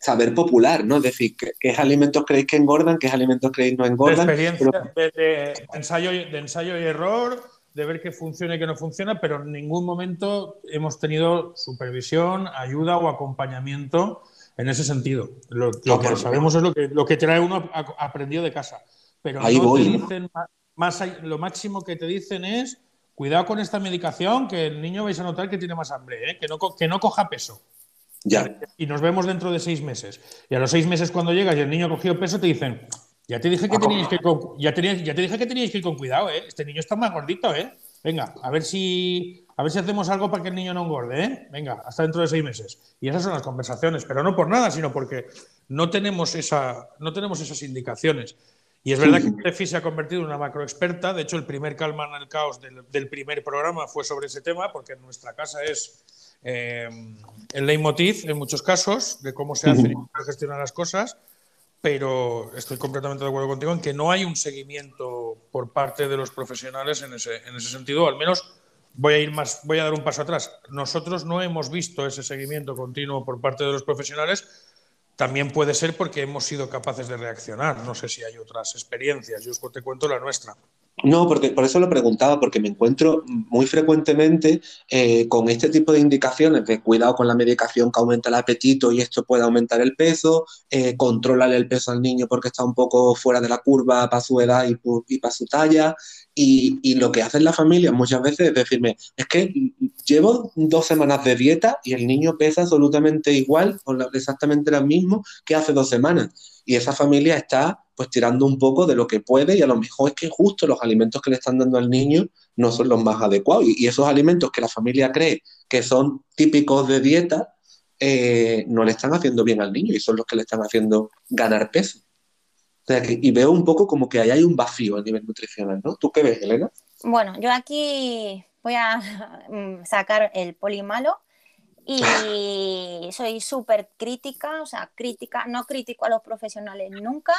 saber popular, ¿no? Es decir, ¿qué, alimentos creéis que engordan, qué alimentos creéis no engordan. De experiencia, de, ensayo, de ensayo y error, de ver qué funciona y qué no funciona, pero en ningún momento hemos tenido supervisión, ayuda o acompañamiento en ese sentido. Lo, que sabemos es lo que, lo que trae uno aprendido de casa. Pero no te dicen más, lo máximo que te dicen es cuidado con esta medicación, que el niño vais a notar que tiene más hambre, ¿eh? que, no, que no coja peso. Ya. Y nos vemos dentro de seis meses. Y a los seis meses cuando llegas y el niño ha cogido peso, te dicen, ya te dije que teníais que ir con, ya, ya te dije que teníais que ir con cuidado, ¿eh? Este niño está más gordito, ¿eh? Venga, a ver si a ver si hacemos algo para que el niño no engorde, ¿eh? Venga, hasta dentro de seis meses. Y esas son las conversaciones, pero no por nada, sino porque no tenemos, esa, no tenemos esas indicaciones. Y es verdad que Tefi se ha convertido en una macroexperta. De hecho, el primer Calma en el Caos del, primer programa fue sobre ese tema, porque en nuestra casa es eh, el leitmotiv en muchos casos de cómo se hace y cómo se gestionan las cosas pero estoy completamente de acuerdo contigo en que no hay un seguimiento por parte de los profesionales en ese, en ese sentido, al menos voy a ir más, voy a dar un paso atrás. Nosotros no hemos visto ese seguimiento continuo por parte de los profesionales también puede ser porque hemos sido capaces de reaccionar. No sé si hay otras experiencias. Yo te cuento la nuestra. No, porque por eso lo preguntaba, porque me encuentro muy frecuentemente eh, con este tipo de indicaciones de cuidado con la medicación que aumenta el apetito y esto puede aumentar el peso, eh, controlarle el peso al niño porque está un poco fuera de la curva para su edad y, para su talla. Y, lo que hace la familia muchas veces es decirme, es que llevo dos semanas de dieta y el niño pesa absolutamente igual o exactamente lo mismo que hace dos semanas. Y esa familia está pues tirando un poco de lo que puede y a lo mejor es que justo los alimentos que le están dando al niño no son los más adecuados y, esos alimentos que la familia cree que son típicos de dieta eh, no le están haciendo bien al niño y son los que le están haciendo ganar peso. Y veo un poco como que ahí hay un vacío a nivel nutricional, ¿no? ¿Tú qué ves, Elena? Bueno, yo aquí voy a mm, sacar el polimalo y soy súper crítica, o sea, crítica, no critico a los profesionales nunca,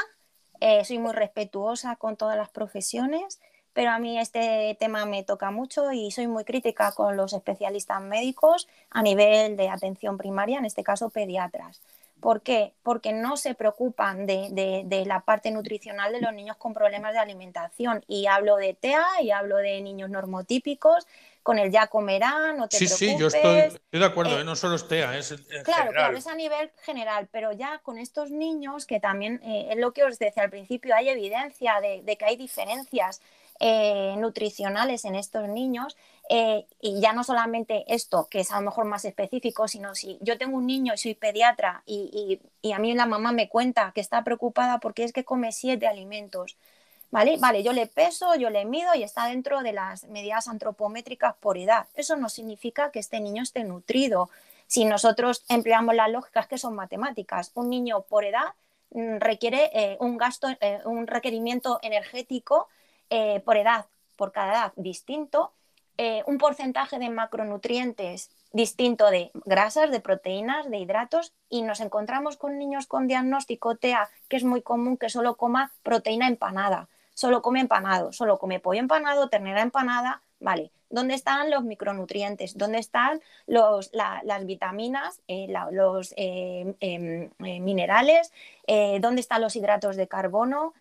eh, soy muy respetuosa con todas las profesiones, pero a mí este tema me toca mucho y soy muy crítica con los especialistas médicos a nivel de atención primaria, en este caso pediatras. ¿Por qué? Porque no se preocupan de, de, la parte nutricional de los niños con problemas de alimentación. Y hablo de TEA y hablo de niños normotípicos con el ya comerán, no te sí, Sí, yo estoy, de acuerdo, eh, ¿eh? no solo es TEA, es Claro, claro, es a nivel general, pero ya con estos niños, que también eh, es lo que os decía al principio, hay evidencia de, que hay diferencias nutricionales en estos niños, y ya no solamente esto, que es a lo mejor más específico, sino si yo tengo un niño y soy pediatra y, y, a mí la mamá me cuenta que está preocupada porque es que come siete alimentos, ¿Vale? Vale, yo le peso, yo le mido y está dentro de las medidas antropométricas por edad. Eso no significa que este niño esté nutrido. Si nosotros empleamos las lógicas que son matemáticas, un niño por edad mm, requiere eh, un gasto, eh, un requerimiento energético eh, por edad, por cada edad distinto, un porcentaje de macronutrientes distinto de grasas, de proteínas, de hidratos y nos encontramos con niños con diagnóstico TEA, que es muy común que solo coma proteína empanada solo come empanado, solo come pollo empanado, ternera empanada, vale. ¿Dónde están los micronutrientes? ¿Dónde están los, las vitaminas, eh, los eh, em, eh, minerales? ¿Dónde están los hidratos de carbono?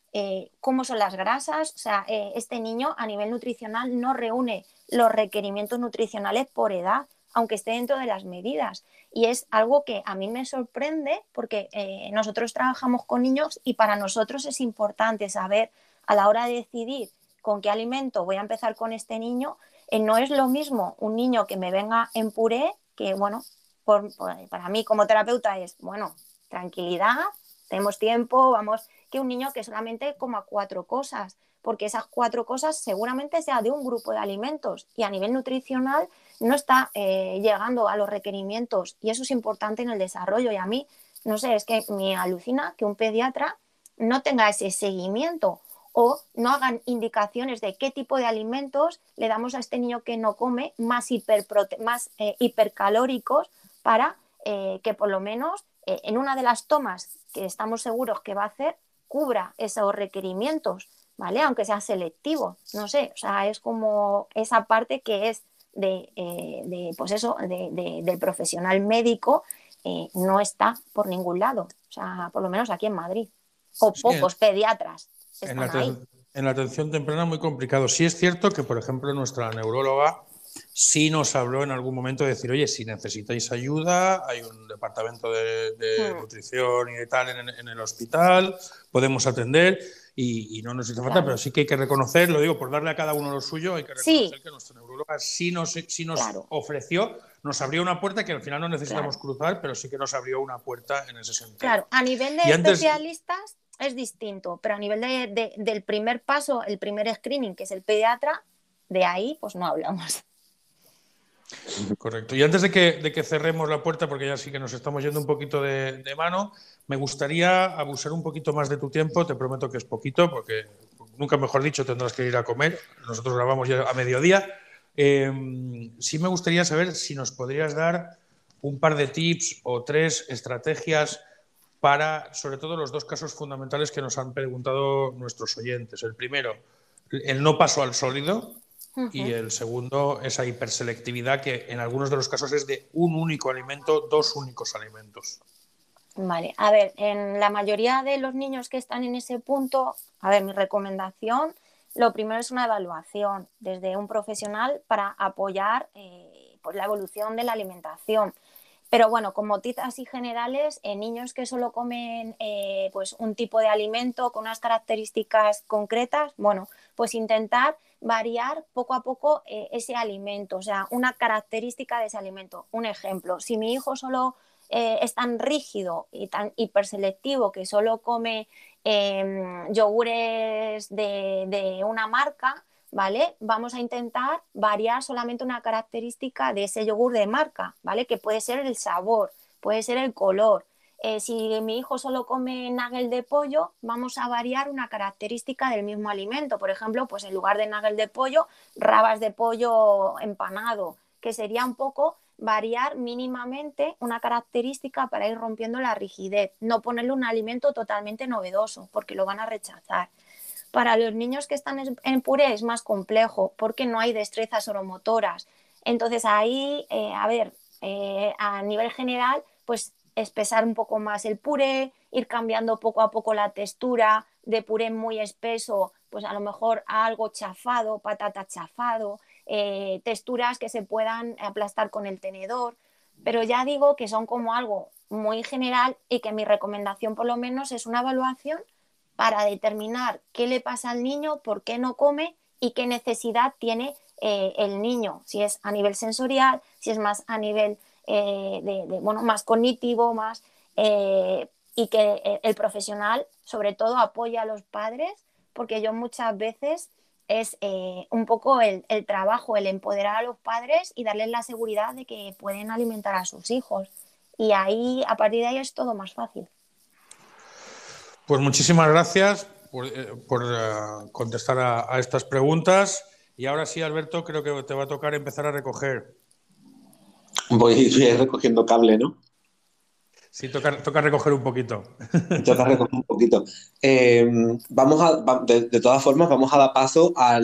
¿Cómo son las grasas? O sea, este niño a nivel nutricional no reúne los requerimientos nutricionales por edad, aunque esté dentro de las medidas. Y es algo que a mí me sorprende porque nosotros trabajamos con niños y para nosotros es importante saber a la hora de decidir con qué alimento voy a empezar con este niño, no es lo mismo un niño que me venga en puré, que bueno, para mí como terapeuta es, bueno, tranquilidad, tenemos tiempo, vamos, que un niño que solamente coma cuatro cosas, porque esas cuatro cosas seguramente sea de un grupo de alimentos y a nivel nutricional no está eh, llegando a los requerimientos y eso es importante en el desarrollo. Y a mí, no sé, es que me alucina que un pediatra no tenga ese seguimiento o no hagan indicaciones de qué tipo de alimentos le damos a este niño que no come más, más eh, hipercalóricos para eh, que por lo menos eh, en una de las tomas que estamos seguros que va a hacer cubra esos requerimientos, ¿vale? Aunque sea selectivo, no sé, o sea, es como esa parte que es de, pues eso, del profesional médico no está por ningún lado, o sea, por lo menos aquí en Madrid, o pocos pediatras. En la, atención temprana muy complicado. Sí es cierto que, por ejemplo, nuestra neuróloga sí nos habló en algún momento de decir, oye, si necesitáis ayuda, hay un departamento de, hmm. nutrición y de tal en, el hospital, podemos atender y, no nos hace falta, pero sí que hay que reconocer, lo digo por darle a cada uno lo suyo, hay que reconocer que nuestra neuróloga sí nos, sí nos ofreció, nos abrió una puerta que al final no necesitamos cruzar, pero sí que nos abrió una puerta en ese sentido. Claro, a nivel de especialistas es distinto, pero a nivel de, del primer paso, el primer screening, que es el pediatra, de ahí pues no hablamos. Correcto. Y antes de que, de que cerremos la puerta, porque ya sí que nos estamos yendo un poquito de, mano, me gustaría abusar un poquito más de tu tiempo. Te prometo que es poquito, porque nunca mejor dicho tendrás que ir a comer. Nosotros grabamos ya a mediodía. Em, sí me gustaría saber si nos podrías dar un par de tips o tres estrategias para, sobre todo, los dos casos fundamentales que nos han preguntado nuestros oyentes. El primero, el no paso al sólido, y el segundo, esa hiperselectividad que en algunos de los casos es de un único alimento, dos únicos alimentos. Vale, a ver, en la mayoría de los niños que están en ese punto, a ver, mi recomendación, lo primero es una evaluación desde un profesional para apoyar eh, pues la evolución de la alimentación. Pero bueno, como titas así generales, en niños que solo comen eh, pues un tipo de alimento con unas características concretas, bueno, pues intentar variar poco a poco eh, ese alimento, o sea, una característica de ese alimento. Un ejemplo, si mi hijo solo eh, es tan rígido y tan hiperselectivo que solo come em, yogures de, de, una marca, ¿vale? Vamos a intentar variar solamente una característica de ese yogur de marca, ¿vale? Que puede ser el sabor, puede ser el color. Eh, si mi hijo solo come nugget de pollo, vamos a variar una característica del mismo alimento. Por ejemplo, pues en lugar de nugget de pollo, rabas de pollo empanado, que sería un poco variar mínimamente una característica para ir rompiendo la rigidez, no ponerle un alimento totalmente novedoso, porque lo van a rechazar. Para los niños que están en puré es más complejo, porque no hay destrezas oromotoras. Entonces ahí, eh, a ver, eh, a nivel general, pues espesar un poco más el puré, ir cambiando poco a poco la textura de puré muy espeso, pues a lo mejor algo chafado, patata chafado, eh, texturas que se puedan aplastar con el tenedor, pero ya digo que son como algo muy general y que mi recomendación por lo menos es una evaluación para determinar qué le pasa al niño, por qué no come y qué necesidad tiene eh, el niño, si es a nivel sensorial, si es más a nivel eh, de, bueno, más cognitivo, más y que el profesional sobre todo apoya a los padres, porque yo muchas veces es eh, un poco el, trabajo, el empoderar a los padres y darles la seguridad de que pueden alimentar a sus hijos. Y ahí, a partir de ahí, es todo más fácil. Pues muchísimas gracias por, eh, eh, contestar a, estas preguntas. Y ahora sí, Alberto, creo que te va a tocar empezar a recoger. Voy recogiendo cable, ¿no? Sí, toca, recoger un poquito. Toca recoger un poquito. Eh, vamos a, de, todas formas, vamos a dar paso a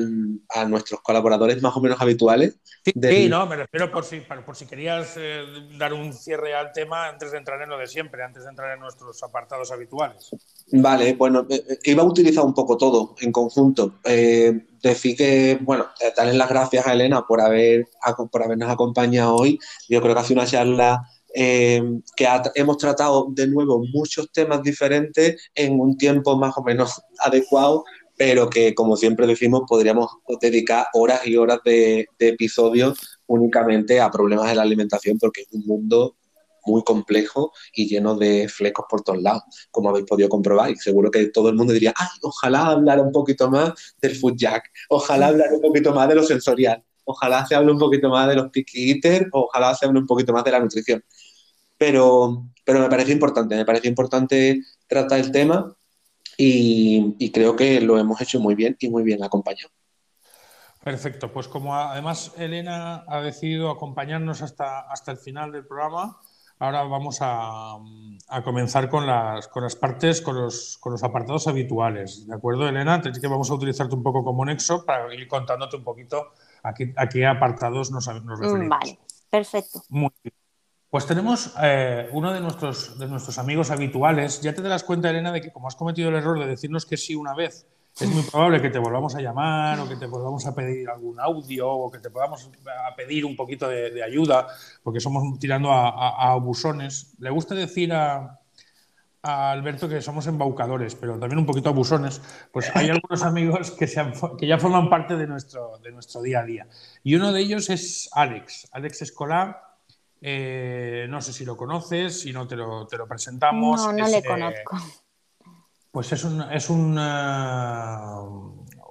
nuestros colaboradores más o menos habituales. Sí, no, me refiero por si, por si querías eh, dar un cierre al tema antes de entrar en lo de siempre, antes de entrar en nuestros apartados habituales. Vale, bueno, eh, iba a utilizar un poco todo en conjunto. decir que, bueno, darles las gracias a Elena por, haber, por habernos acompañado hoy. Yo creo que ha sido una charla eh, que hemos tratado de nuevo muchos temas diferentes en un tiempo más o menos adecuado, pero que, como siempre decimos, podríamos dedicar horas y horas de, episodios únicamente a problemas de la alimentación, porque es un mundo muy complejo y lleno de flecos por todos lados, como habéis podido comprobar. Y seguro que todo el mundo diría, ay, ojalá hablar un poquito más del food jack, ojalá hablar un poquito más de lo sensorial, ojalá se hable un poquito más de los picky eaters, ojalá se hable un poquito más de la nutrición pero, pero me parece importante, me parece importante tratar el tema y, creo que lo hemos hecho muy bien y muy bien acompañado. Perfecto, pues como además Elena ha decidido acompañarnos hasta, hasta el final del programa, ahora vamos a, comenzar con las, con las partes, con los, con los apartados habituales. ¿De acuerdo, Elena? Así que vamos a utilizarte un poco como nexo para ir contándote un poquito a qué, apartados nos, nos referimos. Vale, perfecto. Muy bien. Pues tenemos eh, uno de nuestros, de nuestros amigos habituales. Ya te das cuenta, Elena, de que como has cometido el error de decirnos que sí una vez, es muy probable que te volvamos a llamar o que te volvamos a pedir algún audio o que te podamos a pedir un poquito de, ayuda, porque somos tirando a, abusones. Le gusta decir a, Alberto que somos embaucadores, pero también un poquito abusones. Pues hay algunos amigos que, que ya forman parte de nuestro, de nuestro día a día. Y uno de ellos es Alex, Alex Escolar eh, no sé si lo conoces, si no te lo, te lo presentamos. No, no le conozco. Pues es un, es un, eh,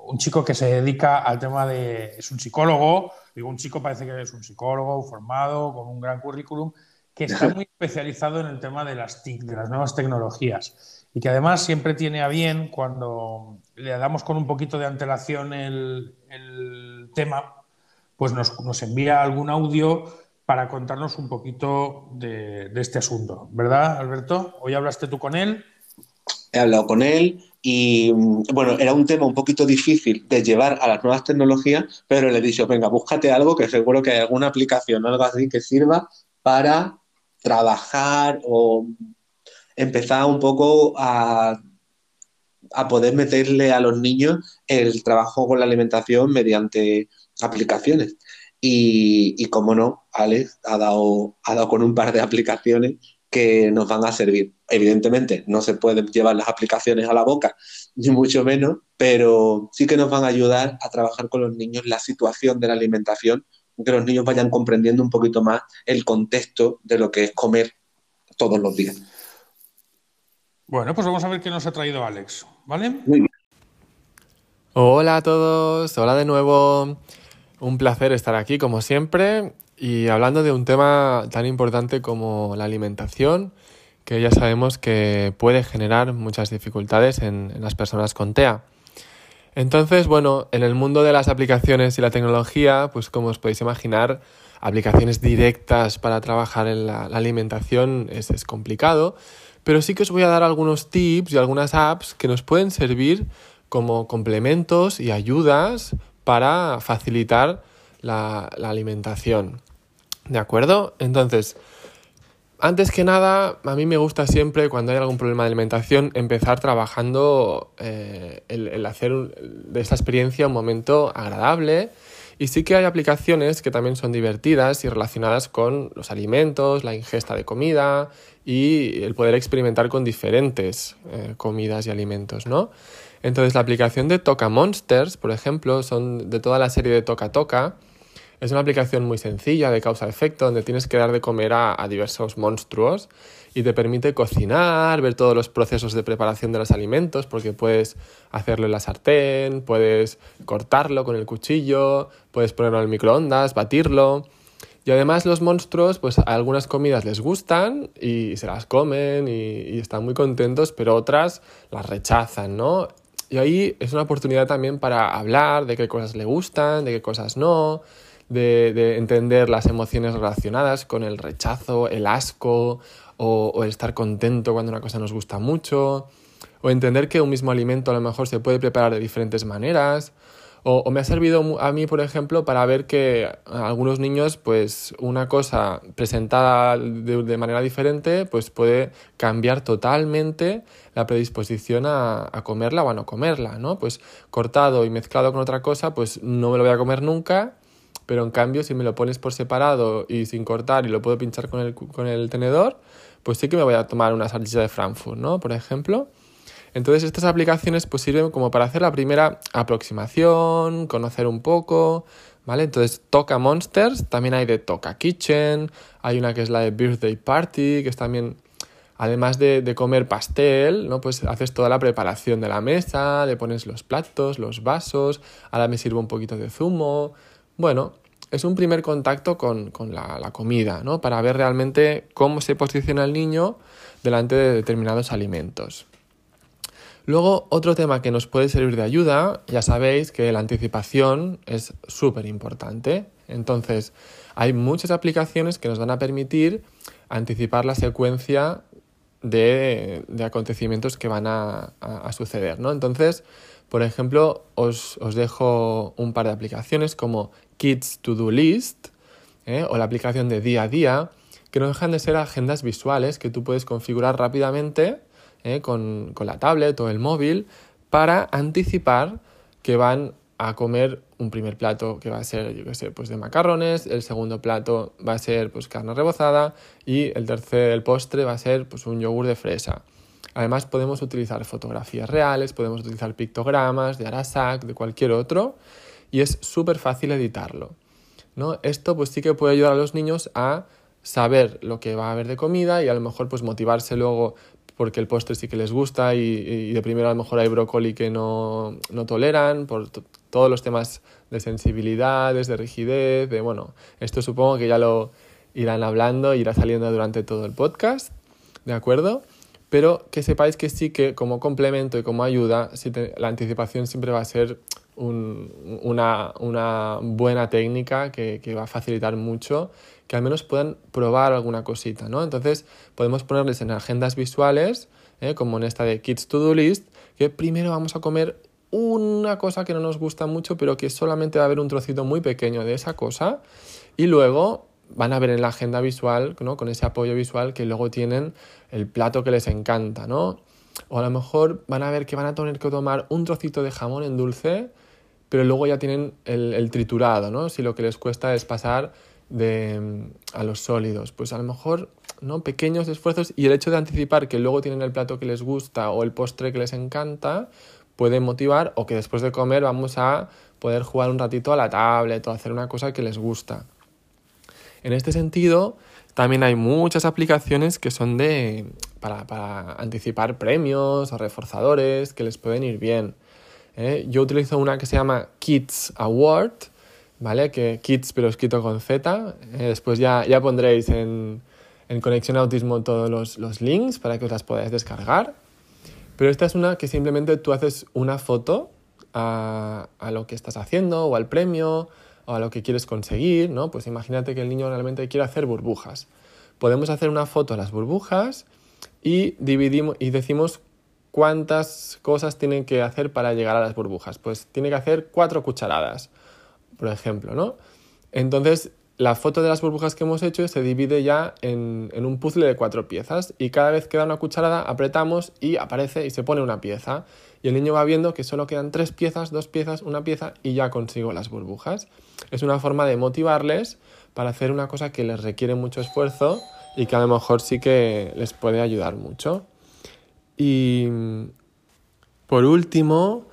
un, chico que se dedica al tema de. Es un psicólogo, digo, un chico parece que es un psicólogo formado, con un gran currículum, que está muy especializado en el tema de las TIC, de las nuevas tecnologías. Y que además siempre tiene a bien, cuando le damos con un poquito de antelación el, el tema, pues nos, nos envía algún audio para contarnos un poquito de, este asunto, ¿verdad, Alberto? Hoy hablaste tú con él. He hablado con él y, bueno, era un tema un poquito difícil de llevar a las nuevas tecnologías, pero le he dicho, venga, búscate algo que seguro que hay alguna aplicación o algo así que sirva para trabajar o empezar un poco a poder meterle a los niños el trabajo con la alimentación mediante aplicaciones. Y, y como no, Alex ha dado, ha dado con un par de aplicaciones que nos van a servir. Evidentemente, no se pueden llevar las aplicaciones a la boca, ni mucho menos, pero sí que nos van a ayudar a trabajar con los niños la situación de la alimentación, que los niños vayan comprendiendo un poquito más el contexto de lo que es comer todos los días. Bueno, pues vamos a ver qué nos ha traído Alex, ¿vale? Hola a todos, hola de nuevo. Un placer estar aquí como siempre y hablando de un tema tan importante como la alimentación, que ya sabemos que puede generar muchas dificultades en, las personas con TEA. Entonces, bueno, en el mundo de las aplicaciones y la tecnología, pues como os podéis imaginar, aplicaciones directas para trabajar en la, alimentación es, es, complicado, pero sí que os voy a dar algunos tips y algunas apps que nos pueden servir como complementos y ayudas para facilitar la, alimentación. ¿De acuerdo? Entonces, antes que nada, a mí me gusta siempre, cuando hay algún problema de alimentación, empezar trabajando eh, el, hacer de esta experiencia un momento agradable. Y sí que hay aplicaciones que también son divertidas y relacionadas con los alimentos, la ingesta de comida y el poder experimentar con diferentes eh, comidas y alimentos, ¿no? Entonces la aplicación de Toca Monsters, por ejemplo, son de toda la serie de Toca Toca. Es una aplicación muy sencilla de causa-efecto donde tienes que dar de comer a, diversos monstruos y te permite cocinar, ver todos los procesos de preparación de los alimentos porque puedes hacerlo en la sartén, puedes cortarlo con el cuchillo, puedes ponerlo en el microondas, batirlo. Y además los monstruos, pues a algunas comidas les gustan y se las comen y, están muy contentos, pero otras las rechazan, ¿no? Y ahí es una oportunidad también para hablar de qué cosas le gustan, de qué cosas no, de, entender las emociones relacionadas con el rechazo, el asco o, o, el estar contento cuando una cosa nos gusta mucho, o entender que un mismo alimento a lo mejor se puede preparar de diferentes maneras, o, me ha servido a mí, por ejemplo, para ver que algunos niños, pues una cosa presentada de, manera diferente, pues puede cambiar totalmente la predisposición a, comerla o a no comerla, ¿no? Pues cortado y mezclado con otra cosa, pues no me lo voy a comer nunca, pero en cambio si me lo pones por separado y sin cortar y lo puedo pinchar con el, con el tenedor, pues sí que me voy a tomar una salchicha de Frankfurt, ¿no? Por ejemplo. Entonces estas aplicaciones pues sirven como para hacer la primera aproximación, conocer un poco, ¿vale? Entonces Toca Monsters, también hay de Toca Kitchen, hay una que es la de Birthday Party, que es también, además de, comer pastel, ¿no? Pues haces toda la preparación de la mesa, le pones los platos, los vasos, ahora me sirvo un poquito de zumo, bueno... Es un primer contacto con, la, la comida, ¿no? Para ver realmente cómo se posiciona el niño delante de determinados alimentos. Luego, otro tema que nos puede servir de ayuda, ya sabéis que la anticipación es súper importante. Entonces, hay muchas aplicaciones que nos van a permitir anticipar la secuencia de, acontecimientos que van a, suceder. ¿no? Entonces, por ejemplo, os, dejo un par de aplicaciones como Kids To Do List ¿eh? o la aplicación de día a día, que no dejan de ser agendas visuales que tú puedes configurar rápidamente ¿eh? con, la tablet o el móvil para anticipar que van a comer un primer plato que va a ser, yo qué sé, pues de macarrones, el segundo plato va a ser pues carne rebozada y el tercer, el postre va a ser pues un yogur de fresa. Además podemos utilizar fotografías reales, podemos utilizar pictogramas de Arasac, de cualquier otro y es súper fácil editarlo. ¿no? Esto pues sí que puede ayudar a los niños a saber lo que va a haber de comida y a lo mejor pues motivarse luego porque el postre sí que les gusta y, de primero a lo mejor hay brócoli que no, toleran por todos los temas de sensibilidades, de rigidez, de bueno, esto supongo que ya lo irán hablando, irá saliendo durante todo el podcast, ¿de acuerdo? Pero que sepáis que sí que como complemento y como ayuda, la anticipación siempre va a ser una, buena técnica que, que va a facilitar mucho que al menos puedan probar alguna cosita, ¿no? Entonces podemos ponerles en agendas visuales, ¿eh? como en esta de Kids To Do List, que primero vamos a comer una cosa que no nos gusta mucho, pero que solamente va a haber un trocito muy pequeño de esa cosa, y luego van a ver en la agenda visual, ¿no? con ese apoyo visual, que luego tienen el plato que les encanta, ¿no? O a lo mejor van a ver que van a tener que tomar un trocito de jamón en dulce, pero luego ya tienen el, triturado, ¿no? Si lo que les cuesta es pasar de, a los sólidos. Pues a lo mejor, ¿no? Pequeños esfuerzos y el hecho de anticipar que luego tienen el plato que les gusta o el postre que les encanta, puede motivar o que después de comer vamos a poder jugar un ratito a la tablet o hacer una cosa que les gusta. En este sentido, también hay muchas aplicaciones que son de para, anticipar premios o reforzadores que les pueden ir bien. ¿eh? Yo utilizo una que se llama Kids Award, ¿vale? Que Kids pero escrito con Z. ¿eh? después ya, ya pondréis en, en Conexión Autismo todos los, los links para que os las podáis descargar. Pero esta es una que simplemente tú haces una foto a, a, lo que estás haciendo o al premio o a lo que quieres conseguir, ¿no? Pues imagínate que el niño realmente quiere hacer burbujas. Podemos hacer una foto de las burbujas y dividimos y decimos cuántas cosas tienen que hacer para llegar a las burbujas. Pues tiene que hacer cuatro cucharadas, por ejemplo, ¿no? Entonces, la foto de las burbujas que hemos hecho se divide ya en, un puzzle de cuatro piezas y cada vez que da una cucharada apretamos y aparece y se pone una pieza. Y el niño va viendo que solo quedan tres piezas, dos piezas, una pieza y ya consigo las burbujas. Es una forma de motivarles para hacer una cosa que les requiere mucho esfuerzo y que a lo mejor sí que les puede ayudar mucho. Y por último,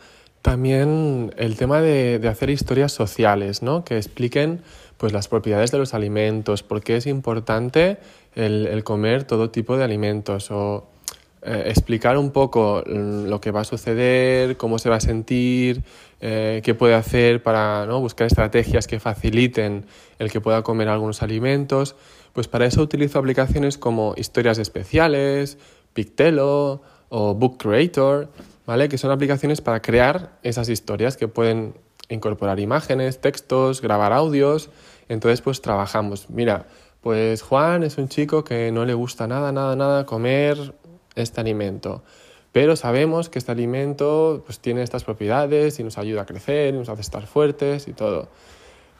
también el tema de, hacer historias sociales, ¿no? Que expliquen pues, las propiedades de los alimentos, por qué es importante el, comer todo tipo de alimentos o eh, explicar un poco lo que va a suceder, cómo se va a sentir, eh, qué puede hacer para ¿no? buscar estrategias que faciliten el que pueda comer algunos alimentos. Pues para eso utilizo aplicaciones como Historias Especiales, Pictelo o Book Creator, ¿vale? Que son aplicaciones para crear esas historias que pueden incorporar imágenes, textos, grabar audios. Entonces, pues trabajamos. Mira, pues Juan es un chico que no le gusta nada, nada, nada comer este alimento. Pero sabemos que este alimento pues, tiene estas propiedades y nos ayuda a crecer, nos hace estar fuertes y todo.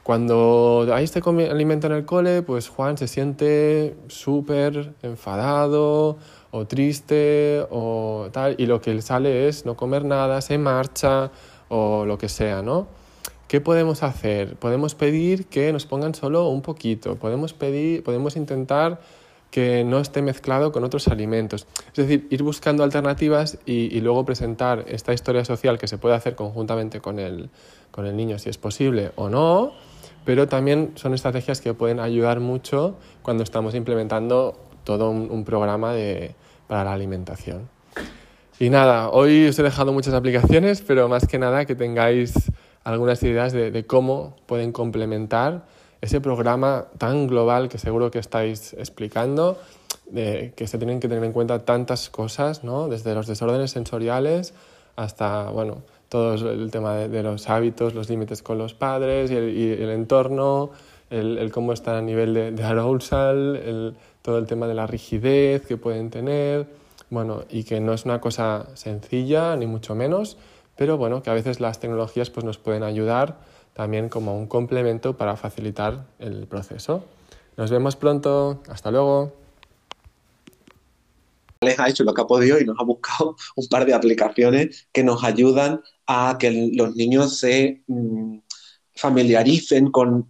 Cuando hay este alimento en el cole, pues Juan se siente súper enfadado o triste o tal, y lo que le sale es no comer nada, se marcha o lo que sea, ¿no? ¿Qué podemos hacer? Podemos pedir que nos pongan solo un poquito, podemos pedir, podemos intentar que no esté mezclado con otros alimentos. Es decir, ir buscando alternativas y, y luego presentar esta historia social que se puede hacer conjuntamente con el, con el niño, si es posible o no, pero también son estrategias que pueden ayudar mucho cuando estamos implementando todo un, programa de, para la alimentación. Y nada, hoy os he dejado muchas aplicaciones, pero más que nada que tengáis algunas ideas de, cómo pueden complementar ese programa tan global que seguro que estáis explicando, de que se tienen que tener en cuenta tantas cosas, ¿no? desde los desórdenes sensoriales hasta, bueno, todo el tema de, los hábitos, los límites con los padres y el, entorno, el, cómo están a nivel de, de arousal, todo el tema de la rigidez que pueden tener, bueno, y que no es una cosa sencilla, ni mucho menos, pero bueno, que a veces las tecnologías pues, nos pueden ayudar también como un complemento para facilitar el proceso. Nos vemos pronto, hasta luego. Alex ha hecho lo que ha podido y nos ha buscado un par de aplicaciones que nos ayudan a que los niños se mm, familiaricen con,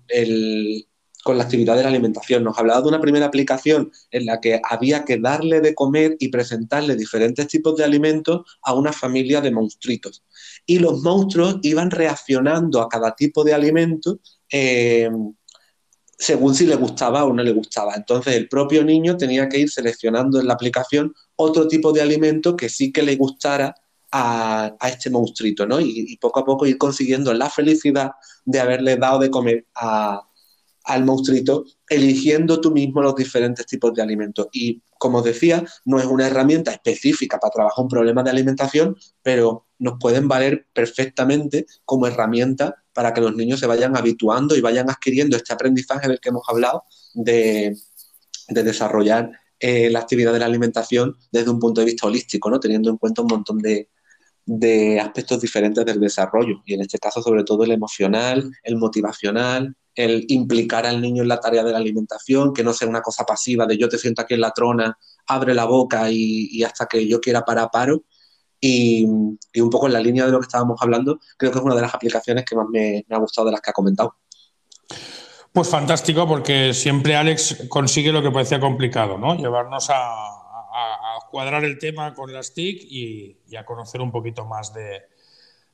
con la actividad de la alimentación. Nos ha hablado de una primera aplicación en la que había que darle de comer y presentarle diferentes tipos de alimentos a una familia de monstruitos. Y los monstruos iban reaccionando a cada tipo de alimento eh, según si le gustaba o no le gustaba. Entonces el propio niño tenía que ir seleccionando en la aplicación otro tipo de alimento que sí que le gustara a, este monstruito, ¿no? Y, poco a poco ir consiguiendo la felicidad de haberle dado de comer al monstruito, eligiendo tú mismo los diferentes tipos de alimentos. Y como decía, no es una herramienta específica para trabajar un problema de alimentación, pero nos pueden valer perfectamente como herramienta para que los niños se vayan habituando y vayan adquiriendo este aprendizaje del que hemos hablado de, desarrollar eh, la actividad de la alimentación desde un punto de vista holístico, ¿no? teniendo en cuenta un montón de aspectos diferentes del desarrollo, y en este caso sobre todo el emocional, el motivacional, el implicar al niño en la tarea de la alimentación, que no sea una cosa pasiva de yo te siento aquí en la trona, abre la boca y, hasta que yo quiera parar, paro. Y, un poco en la línea de lo que estábamos hablando, creo que es una de las aplicaciones que más me, ha gustado de las que ha comentado. Pues fantástico, porque siempre Alex consigue lo que parecía complicado, ¿no? Llevarnos a, cuadrar el tema con las TIC y, a conocer un poquito más de,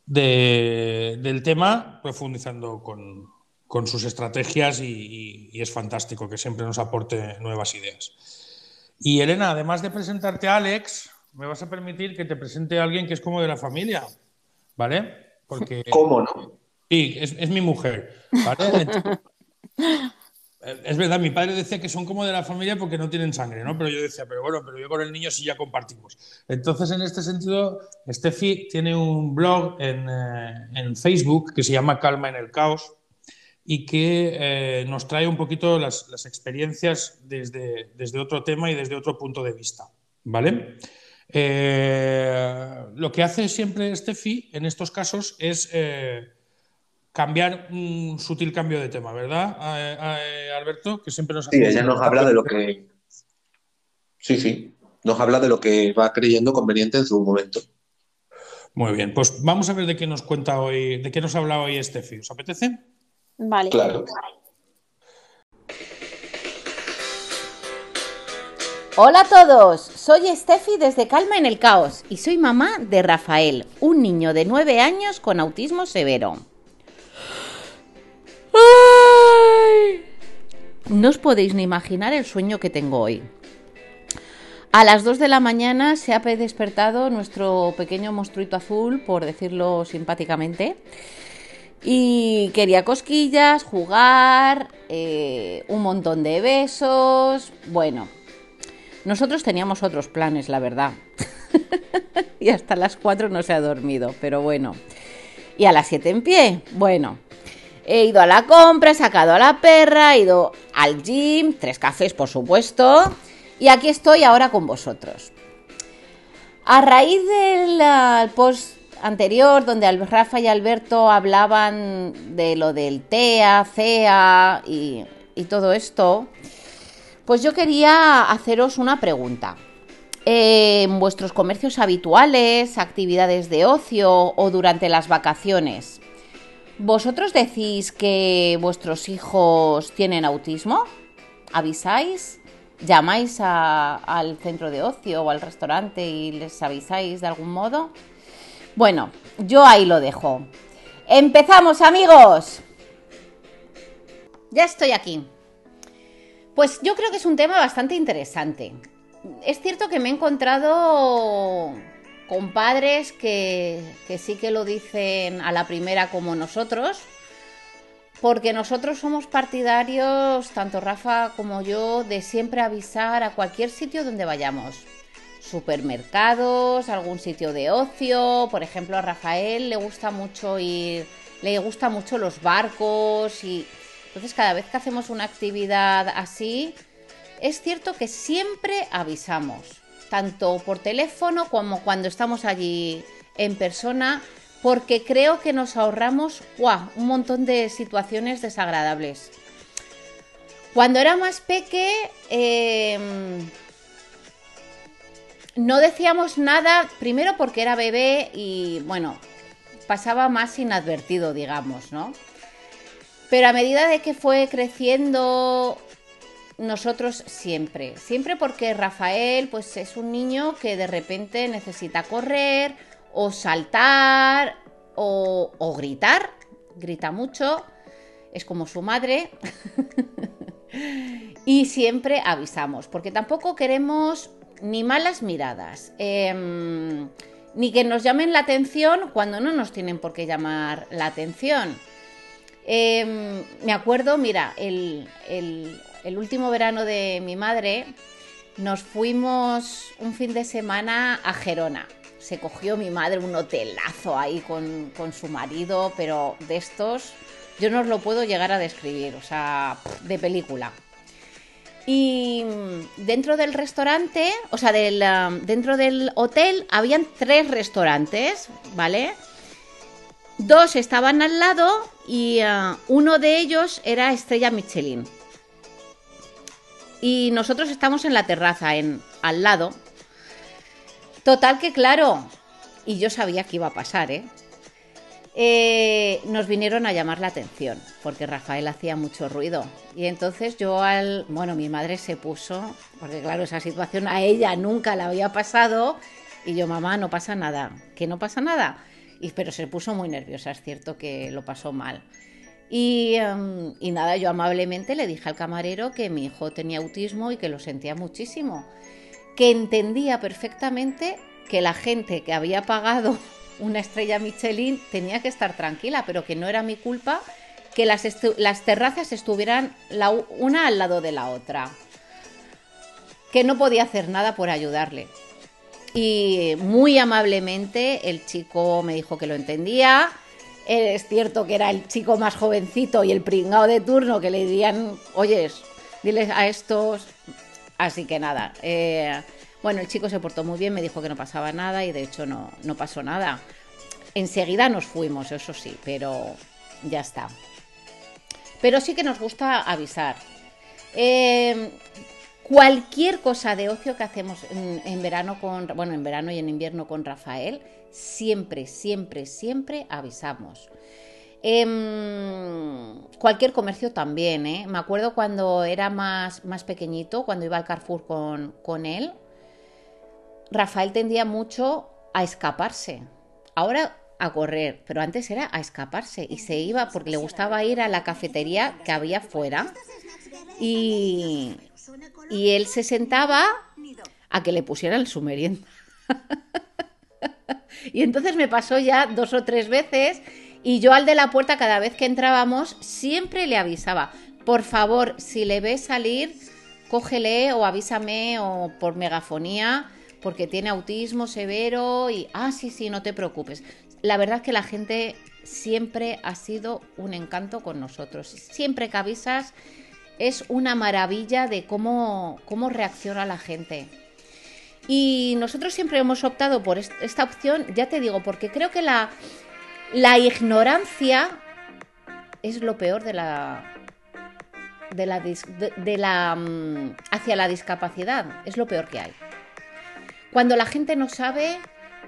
del tema, profundizando con, con sus estrategias y, es fantástico que siempre nos aporte nuevas ideas. Y Elena, además de presentarte a Alex, me vas a permitir que te presente a alguien que es como de la familia, ¿vale? Porque, ¿Cómo no? Sí, es, mi mujer, ¿vale? es verdad, mi padre decía que son como de la familia porque no tienen sangre, ¿no? Pero yo decía, pero bueno, pero yo con el niño sí ya compartimos. Entonces, en este sentido, Steffi tiene un blog en, eh, en Facebook que se llama Calma en el Caos, y que eh, nos trae un poquito las, experiencias desde, desde, otro tema y desde otro punto de vista. ¿Vale? Eh, lo que hace siempre Steffi en estos casos es eh, cambiar un sutil cambio de tema, ¿verdad, Alberto? Que siempre nos Sí, ella nos habla de lo que. Sí, sí. Nos habla de lo que va creyendo conveniente en su momento. Muy bien, pues vamos a ver de qué nos cuenta hoy, de qué nos habla hoy Steffi. ¿Os apetece? Vale. Claro. Hola a todos, soy Steffi desde Calma en el Caos y soy mamá de Rafael, un niño de 9 años con autismo severo. No os podéis ni imaginar el sueño que tengo hoy. A las 2 de la mañana se ha despertado nuestro pequeño monstruito azul, por decirlo simpáticamente, y quería cosquillas, jugar, eh, un montón de besos. Bueno, nosotros teníamos otros planes, la verdad. y hasta las 4 no se ha dormido, pero bueno. Y a las 7 en pie, bueno. He ido a la compra, he sacado a la perra, he ido al gym, tres cafés por supuesto. Y aquí estoy ahora con vosotros. A raíz del post anterior, donde Rafa y Alberto hablaban de lo del TEA, CEA y, todo esto, pues yo quería haceros una pregunta. En vuestros comercios habituales, actividades de ocio o durante las vacaciones, ¿vosotros decís que vuestros hijos tienen autismo? ¿Avisáis? ¿Llamáis al centro de ocio o al restaurante y les avisáis de algún modo? Bueno, yo ahí lo dejo. ¡Empezamos, amigos! Ya estoy aquí. Pues yo creo que es un tema bastante interesante. Es cierto que me he encontrado con padres que, que sí que lo dicen a la primera como nosotros, porque nosotros somos partidarios, tanto Rafa como yo, de siempre avisar a cualquier sitio donde vayamos supermercados, algún sitio de ocio. Por ejemplo, a Rafael le gusta mucho ir, le gusta mucho los barcos y entonces cada vez que hacemos una actividad así, es cierto que siempre avisamos, tanto por teléfono como cuando estamos allí en persona, porque creo que nos ahorramos un montón de situaciones desagradables. Cuando era más peque, em, no decíamos nada, primero porque era bebé y bueno, pasaba más inadvertido, digamos, ¿no? Pero a medida de que fue creciendo, nosotros siempre, siempre porque Rafael pues es un niño que de repente necesita correr o saltar o, o gritar, grita mucho, es como su madre. y siempre avisamos, porque tampoco queremos ni malas miradas, em, ni que nos llamen la atención cuando no nos tienen por qué llamar la atención. Em, me acuerdo, mira, el, el, último verano de mi madre nos fuimos un fin de semana a Gerona. Se cogió mi madre un hotelazo ahí con, con su marido, pero de estos yo no os lo puedo llegar a describir, o sea, de película. Y dentro del restaurante, o sea, del, um, dentro del hotel habían tres restaurantes, ¿vale? dos estaban al lado y uh, uno de ellos era Estrella Michelin. Y nosotros estamos en la terraza, en al lado. Total que claro, y yo sabía que iba a pasar, ¿eh? Eh, nos vinieron a llamar la atención, porque Rafael hacía mucho ruido. Y entonces yo al... Bueno, mi madre se puso, porque claro, esa situación a ella nunca la había pasado, y yo, mamá, no pasa nada, que no pasa nada. Y, pero se puso muy nerviosa, es cierto que lo pasó mal. Y, em, y nada, yo amablemente le dije al camarero que mi hijo tenía autismo y que lo sentía muchísimo, que entendía perfectamente que la gente que había pagado una estrella Michelin, tenía que estar tranquila, pero que no era mi culpa que las, las terrazas estuvieran una al lado de la otra. Que no podía hacer nada por ayudarle. Y muy amablemente el chico me dijo que lo entendía. Es cierto que era el chico más jovencito y el pringao de turno que le dirían, oyes, diles a estos. Así que nada, eh, bueno, el chico se portó muy bien, me dijo que no pasaba nada y de hecho no, no pasó nada. Enseguida nos fuimos, eso sí, pero ya está. Pero sí que nos gusta avisar. Em, cualquier cosa de ocio que hacemos en, verano con, bueno, en verano y en invierno con Rafael, siempre, siempre, siempre avisamos. Em, cualquier comercio también, ¿eh? Me acuerdo cuando era más, más pequeñito, cuando iba al Carrefour con, con él, Rafael tendía mucho a escaparse. Ahora a correr, pero antes era a escaparse y se iba porque le gustaba ir a la cafetería que había fuera y, él se sentaba a que le pusieran su merienda. y entonces me pasó ya dos o tres veces y yo al de la puerta cada vez que entrábamos siempre le avisaba, por favor, si le ves salir, cógele o avísame o por megafonía porque tiene autismo severo y, ah, sí, sí, no te preocupes. La verdad es que la gente siempre ha sido un encanto con nosotros. Siempre que avisas es una maravilla de cómo, cómo reacciona la gente. Y nosotros siempre hemos optado por esta opción, ya te digo, porque creo que la, la ignorancia es lo peor de la, de la, de la mm, hacia la discapacidad, es lo peor que hay. Cuando la gente no sabe,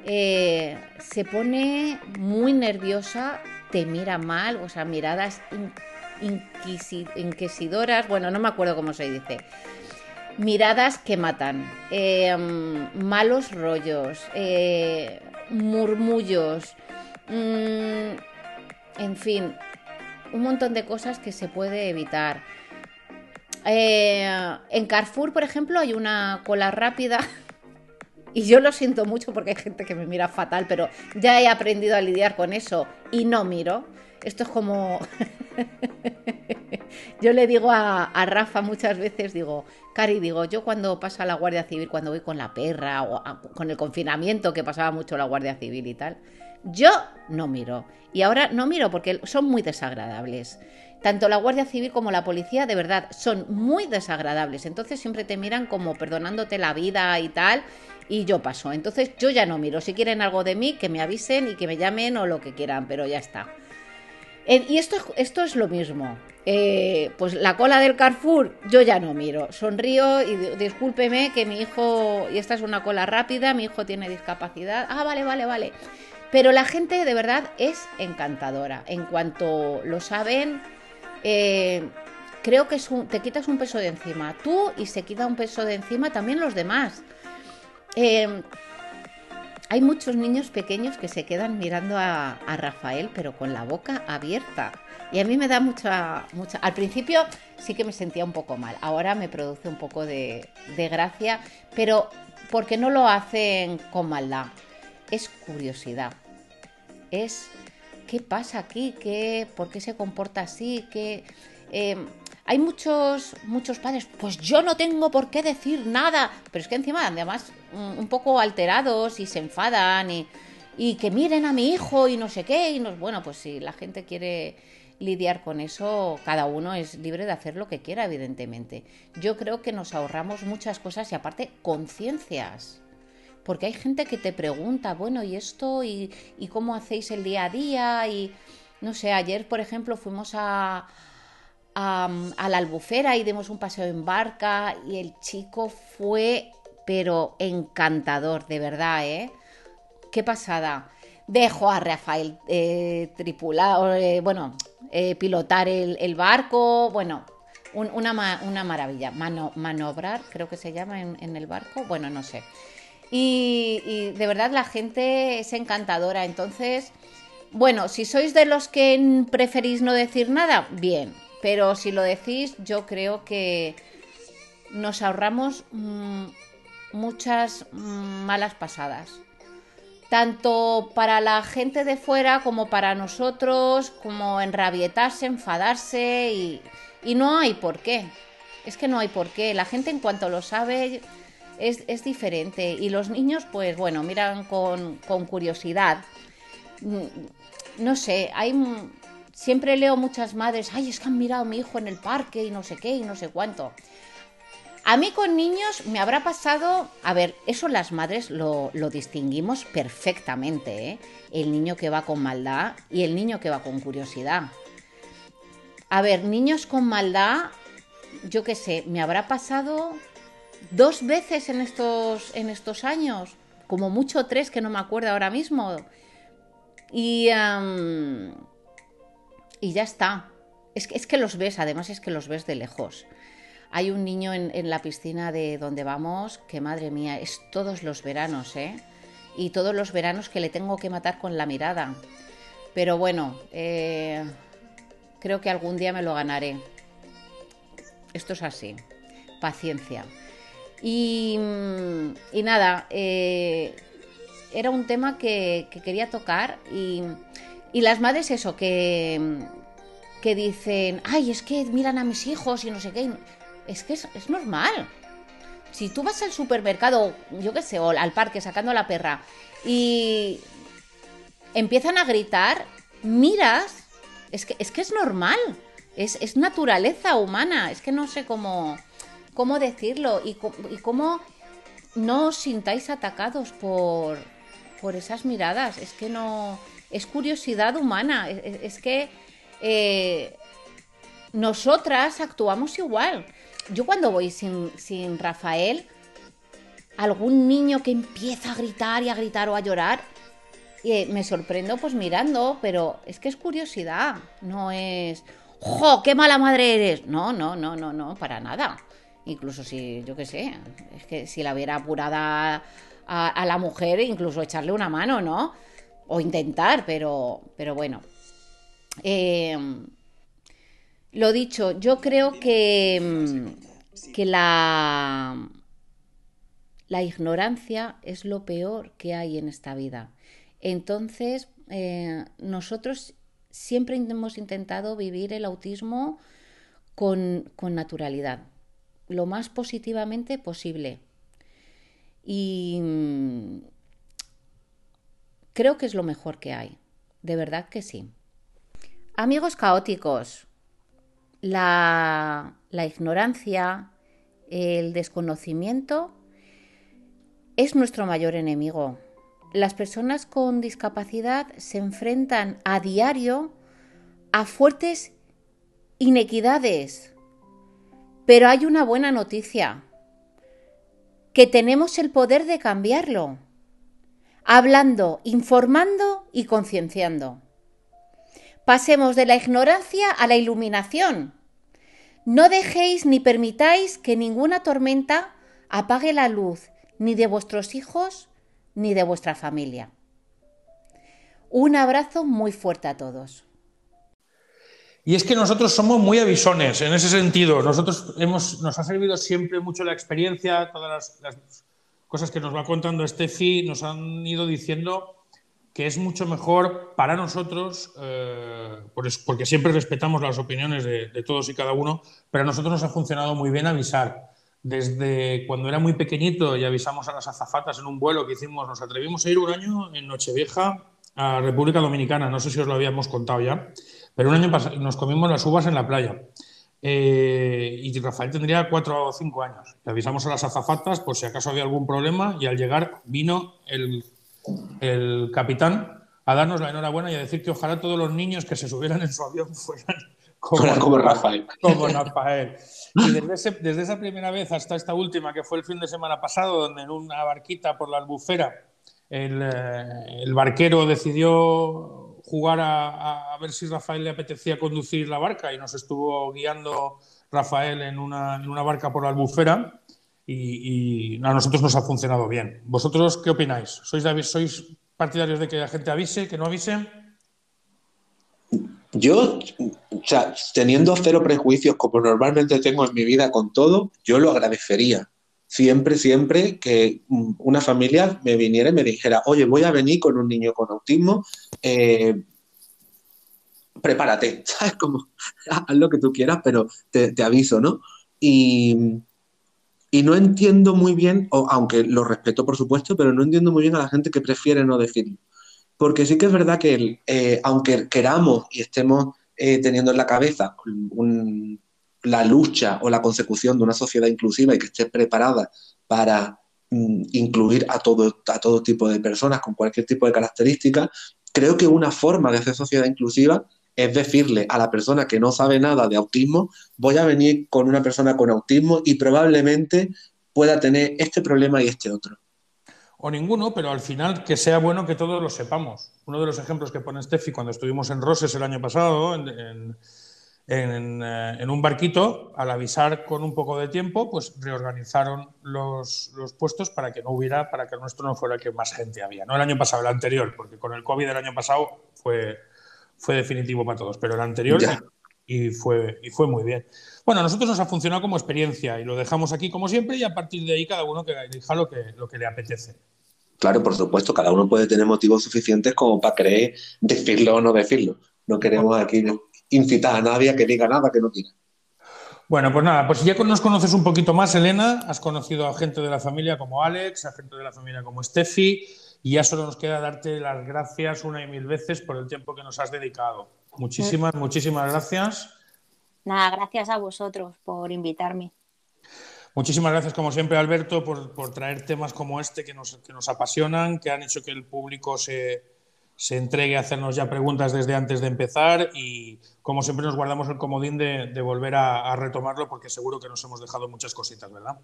eh, se pone muy nerviosa, te mira mal, o sea, miradas inquisidoras, bueno, no me acuerdo cómo se dice. Miradas que matan, eh, malos rollos, eh, murmullos, mm, en fin, un montón de cosas que se puede evitar. en Carrefour, por ejemplo, hay una cola rápida Y yo lo siento mucho porque hay gente que me mira fatal, pero ya he aprendido a lidiar con eso y no miro. Esto es como... yo le digo a, Rafa muchas veces, digo, Cari, digo, yo cuando pasa la Guardia Civil, cuando voy con la perra o con el confinamiento que pasaba mucho la Guardia Civil y tal, yo no miro. Y ahora no miro porque son muy desagradables. Tanto la Guardia Civil como la policía, de verdad, son muy desagradables. Entonces siempre te miran como perdonándote la vida y tal y yo paso. Entonces yo ya no miro. Si quieren algo de mí, que me avisen y que me llamen o lo que quieran, pero ya está. y esto, esto es lo mismo. Eh, pues la cola del Carrefour, yo ya no miro. Sonrío y discúlpeme que mi hijo, y esta es una cola rápida, mi hijo tiene discapacidad. Ah, vale, vale, vale. Pero la gente de verdad es encantadora. En cuanto lo saben, eh, creo que es te quitas un peso de encima. Tú y se quita un peso de encima también los demás. Em, hay muchos niños pequeños que se quedan mirando a, Rafael, pero con la boca abierta. Y a mí me da mucha, mucha. Al principio sí que me sentía un poco mal. Ahora me produce un poco de, gracia, pero porque no lo hacen con maldad. Es curiosidad. Es qué pasa aquí, ¿Qué, por qué se comporta así, qué. Em, hay muchos, muchos padres, pues yo no tengo por qué decir nada, pero es que encima además un poco alterados y se enfadan y, y que miren a mi hijo y no sé qué, y nos, bueno, pues si la gente quiere lidiar con eso, cada uno es libre de hacer lo que quiera, evidentemente. Yo creo que nos ahorramos muchas cosas y aparte conciencias. porque hay gente que te pregunta, bueno, ¿y esto? ¿Y, y cómo hacéis el día a día? Y no sé, ayer, por ejemplo, fuimos a, a, la albufera y dimos un paseo en barca y el chico fue, pero encantador, de verdad, ¿eh? Qué pasada. Dejo a Rafael eh, tripular, eh, bueno, eh, pilotar el, barco, bueno, una, una, maravilla. manobrar, creo que se llama en, el barco, bueno, no sé. Y, de verdad la gente es encantadora. Entonces, bueno, si sois de los que preferís no decir nada, bien. Pero si lo decís, yo creo que nos ahorramos mm, muchas mm, malas pasadas. Tanto para la gente de fuera como para nosotros, como enrabietarse, enfadarse y, no hay por qué. Es que no hay por qué. La gente en cuanto lo sabe es, diferente. Y los niños, pues bueno, miran con, con curiosidad. Mm, no sé, hay Siempre leo muchas madres, ay, es que han mirado a mi hijo en el parque y no sé qué y no sé cuánto. A mí con niños me habrá pasado, a ver, eso las madres lo, distinguimos perfectamente, ¿eh? el niño que va con maldad y el niño que va con curiosidad. A ver, niños con maldad, yo qué sé, me habrá pasado dos veces en estos, en estos años, como mucho tres que no me acuerdo ahora mismo. Y y ya está. Es que, es que los ves, además es que los ves de lejos. Hay un niño en, la piscina de donde vamos que, madre mía, es todos los veranos, ¿eh? Y todos los veranos que le tengo que matar con la mirada. Pero bueno, eh, creo que algún día me lo ganaré. Esto es así. Paciencia. Y, nada, eh, era un tema que, que quería tocar y y las madres eso, que, que dicen, ay, es que miran a mis hijos y no sé qué. Es que es, normal. Si tú vas al supermercado, yo qué sé, o al parque sacando a la perra y empiezan a gritar, miras, es que es, que es normal. Es, naturaleza humana. Es que no sé cómo, cómo decirlo y, y cómo no os sintáis atacados por, por esas miradas. Es que no es curiosidad humana, es, que eh, nosotras actuamos igual. Yo cuando voy sin, Rafael, algún niño que empieza a gritar y a gritar o a llorar, eh, me sorprendo pues mirando, pero es que es curiosidad, no es, ¡jo, qué mala madre eres! No, no, no, no, no, para nada. Incluso si, yo qué sé, es que si la viera apurada a, a la mujer, incluso echarle una mano, ¿no? o intentar, pero, pero bueno. Eh, lo dicho, yo creo que, que la, la ignorancia es lo peor que hay en esta vida. Entonces, eh, nosotros siempre hemos intentado vivir el autismo con, con naturalidad, lo más positivamente posible. Y, Creo que es lo mejor que hay. De verdad que sí. Amigos caóticos, la, ignorancia, el desconocimiento es nuestro mayor enemigo. Las personas con discapacidad se enfrentan a diario a fuertes inequidades. Pero hay una buena noticia, que tenemos el poder de cambiarlo hablando, informando y concienciando. Pasemos de la ignorancia a la iluminación. No dejéis ni permitáis que ninguna tormenta apague la luz ni de vuestros hijos ni de vuestra familia. Un abrazo muy fuerte a todos. Y es que nosotros somos muy avisones en ese sentido. Nosotros hemos, nos ha servido siempre mucho la experiencia, todas las cosas que nos va contando Steffi nos han ido diciendo que es mucho mejor para nosotros, eh, porque siempre respetamos las opiniones de, todos y cada uno, pero a nosotros nos ha funcionado muy bien avisar. Desde cuando era muy pequeñito y avisamos a las azafatas en un vuelo que hicimos, nos atrevimos a ir un año en Nochevieja a República Dominicana, no sé si os lo habíamos contado ya, pero un año nos comimos las uvas en la playa. eh, y Rafael tendría cuatro o cinco años. Le avisamos a las azafatas por si acaso había algún problema y al llegar vino el, el capitán a darnos la enhorabuena y a decir que ojalá todos los niños que se subieran en su avión fueran como, Rafael. Como Rafael. Y desde, desde, esa primera vez hasta esta última, que fue el fin de semana pasado, donde en una barquita por la albufera el, eh, el barquero decidió jugar a, a, ver si Rafael le apetecía conducir la barca y nos estuvo guiando Rafael en una, en una barca por la albufera y, a nosotros nos ha funcionado bien. ¿Vosotros qué opináis? ¿Sois, ¿Sois partidarios de que la gente avise, que no avise? Yo, o sea, teniendo cero prejuicios como normalmente tengo en mi vida con todo, yo lo agradecería. Siempre, siempre que una familia me viniera y me dijera, oye, voy a venir con un niño con autismo, eh, prepárate, ¿sabes? Haz lo que tú quieras, pero te, te aviso, ¿no? Y, y, no entiendo muy bien, o, aunque lo respeto por supuesto, pero no entiendo muy bien a la gente que prefiere no decirlo. Porque sí que es verdad que eh, aunque queramos y estemos eh, teniendo en la cabeza la lucha o la consecución de una sociedad inclusiva y que esté preparada para mm, incluir a todo, a todo tipo de personas con cualquier tipo de característica, creo que una forma de hacer sociedad inclusiva es decirle a la persona que no sabe nada de autismo, voy a venir con una persona con autismo y probablemente pueda tener este problema y este otro o ninguno, pero al final que sea bueno que todos lo sepamos. Uno de los ejemplos que pone Steffi cuando estuvimos en Roses el año pasado, en, eh, un barquito, al avisar con un poco de tiempo, pues reorganizaron los, puestos para que no hubiera, para que nuestro no fuera el que más gente había. No el año pasado, el anterior, porque con el COVID del año pasado fue, fue definitivo para todos, pero el anterior y fue, y fue muy bien. Bueno, a nosotros nos ha funcionado como experiencia y lo dejamos aquí como siempre y a partir de ahí cada uno que elija lo que, lo que le apetece. Claro, por supuesto, cada uno puede tener motivos suficientes como para creer decirlo o no decirlo. No queremos aquí incitar a nadie a que diga nada que no quiera. Bueno, pues nada, pues ya nos conoces un poquito más, Elena, has conocido a gente de la familia como Alex, a gente de la familia como Steffi, y ya solo nos queda darte las gracias una y mil veces por el tiempo que nos has dedicado. Muchísimas, muchísimas gracias. Nada, gracias a vosotros por invitarme. Muchísimas gracias, como siempre, Alberto, por, traer temas como este que nos, que nos, apasionan, que han hecho que el público se, se, entregue a hacernos ya preguntas desde antes de empezar y, como siempre, nos guardamos el comodín de, volver a, retomarlo porque seguro que nos hemos dejado muchas cositas, ¿verdad?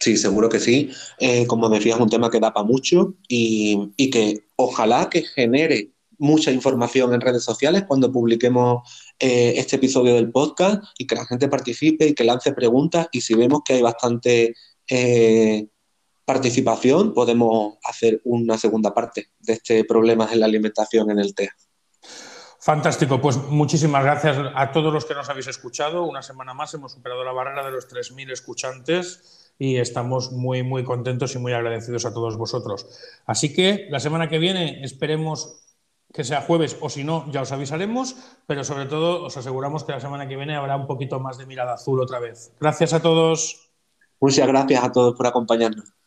Sí, seguro que sí. Eh, como decías, un tema que da para mucho y, y que ojalá que genere mucha información en redes sociales cuando publiquemos eh, este episodio del podcast y que la gente participe y que lance preguntas y si vemos que hay bastante eh, participación podemos hacer una segunda parte de este problema en la alimentación en el TEA. Fantástico, pues muchísimas gracias a todos los que nos habéis escuchado. Una semana más hemos superado la barrera de los 3.000 escuchantes y estamos muy, muy contentos y muy agradecidos a todos vosotros. Así que la semana que viene esperemos que sea jueves o si no, ya os avisaremos, pero sobre todo os aseguramos que la semana que viene habrá un poquito más de mirada azul otra vez. Gracias a todos. Muchas gracias a todos por acompañarnos.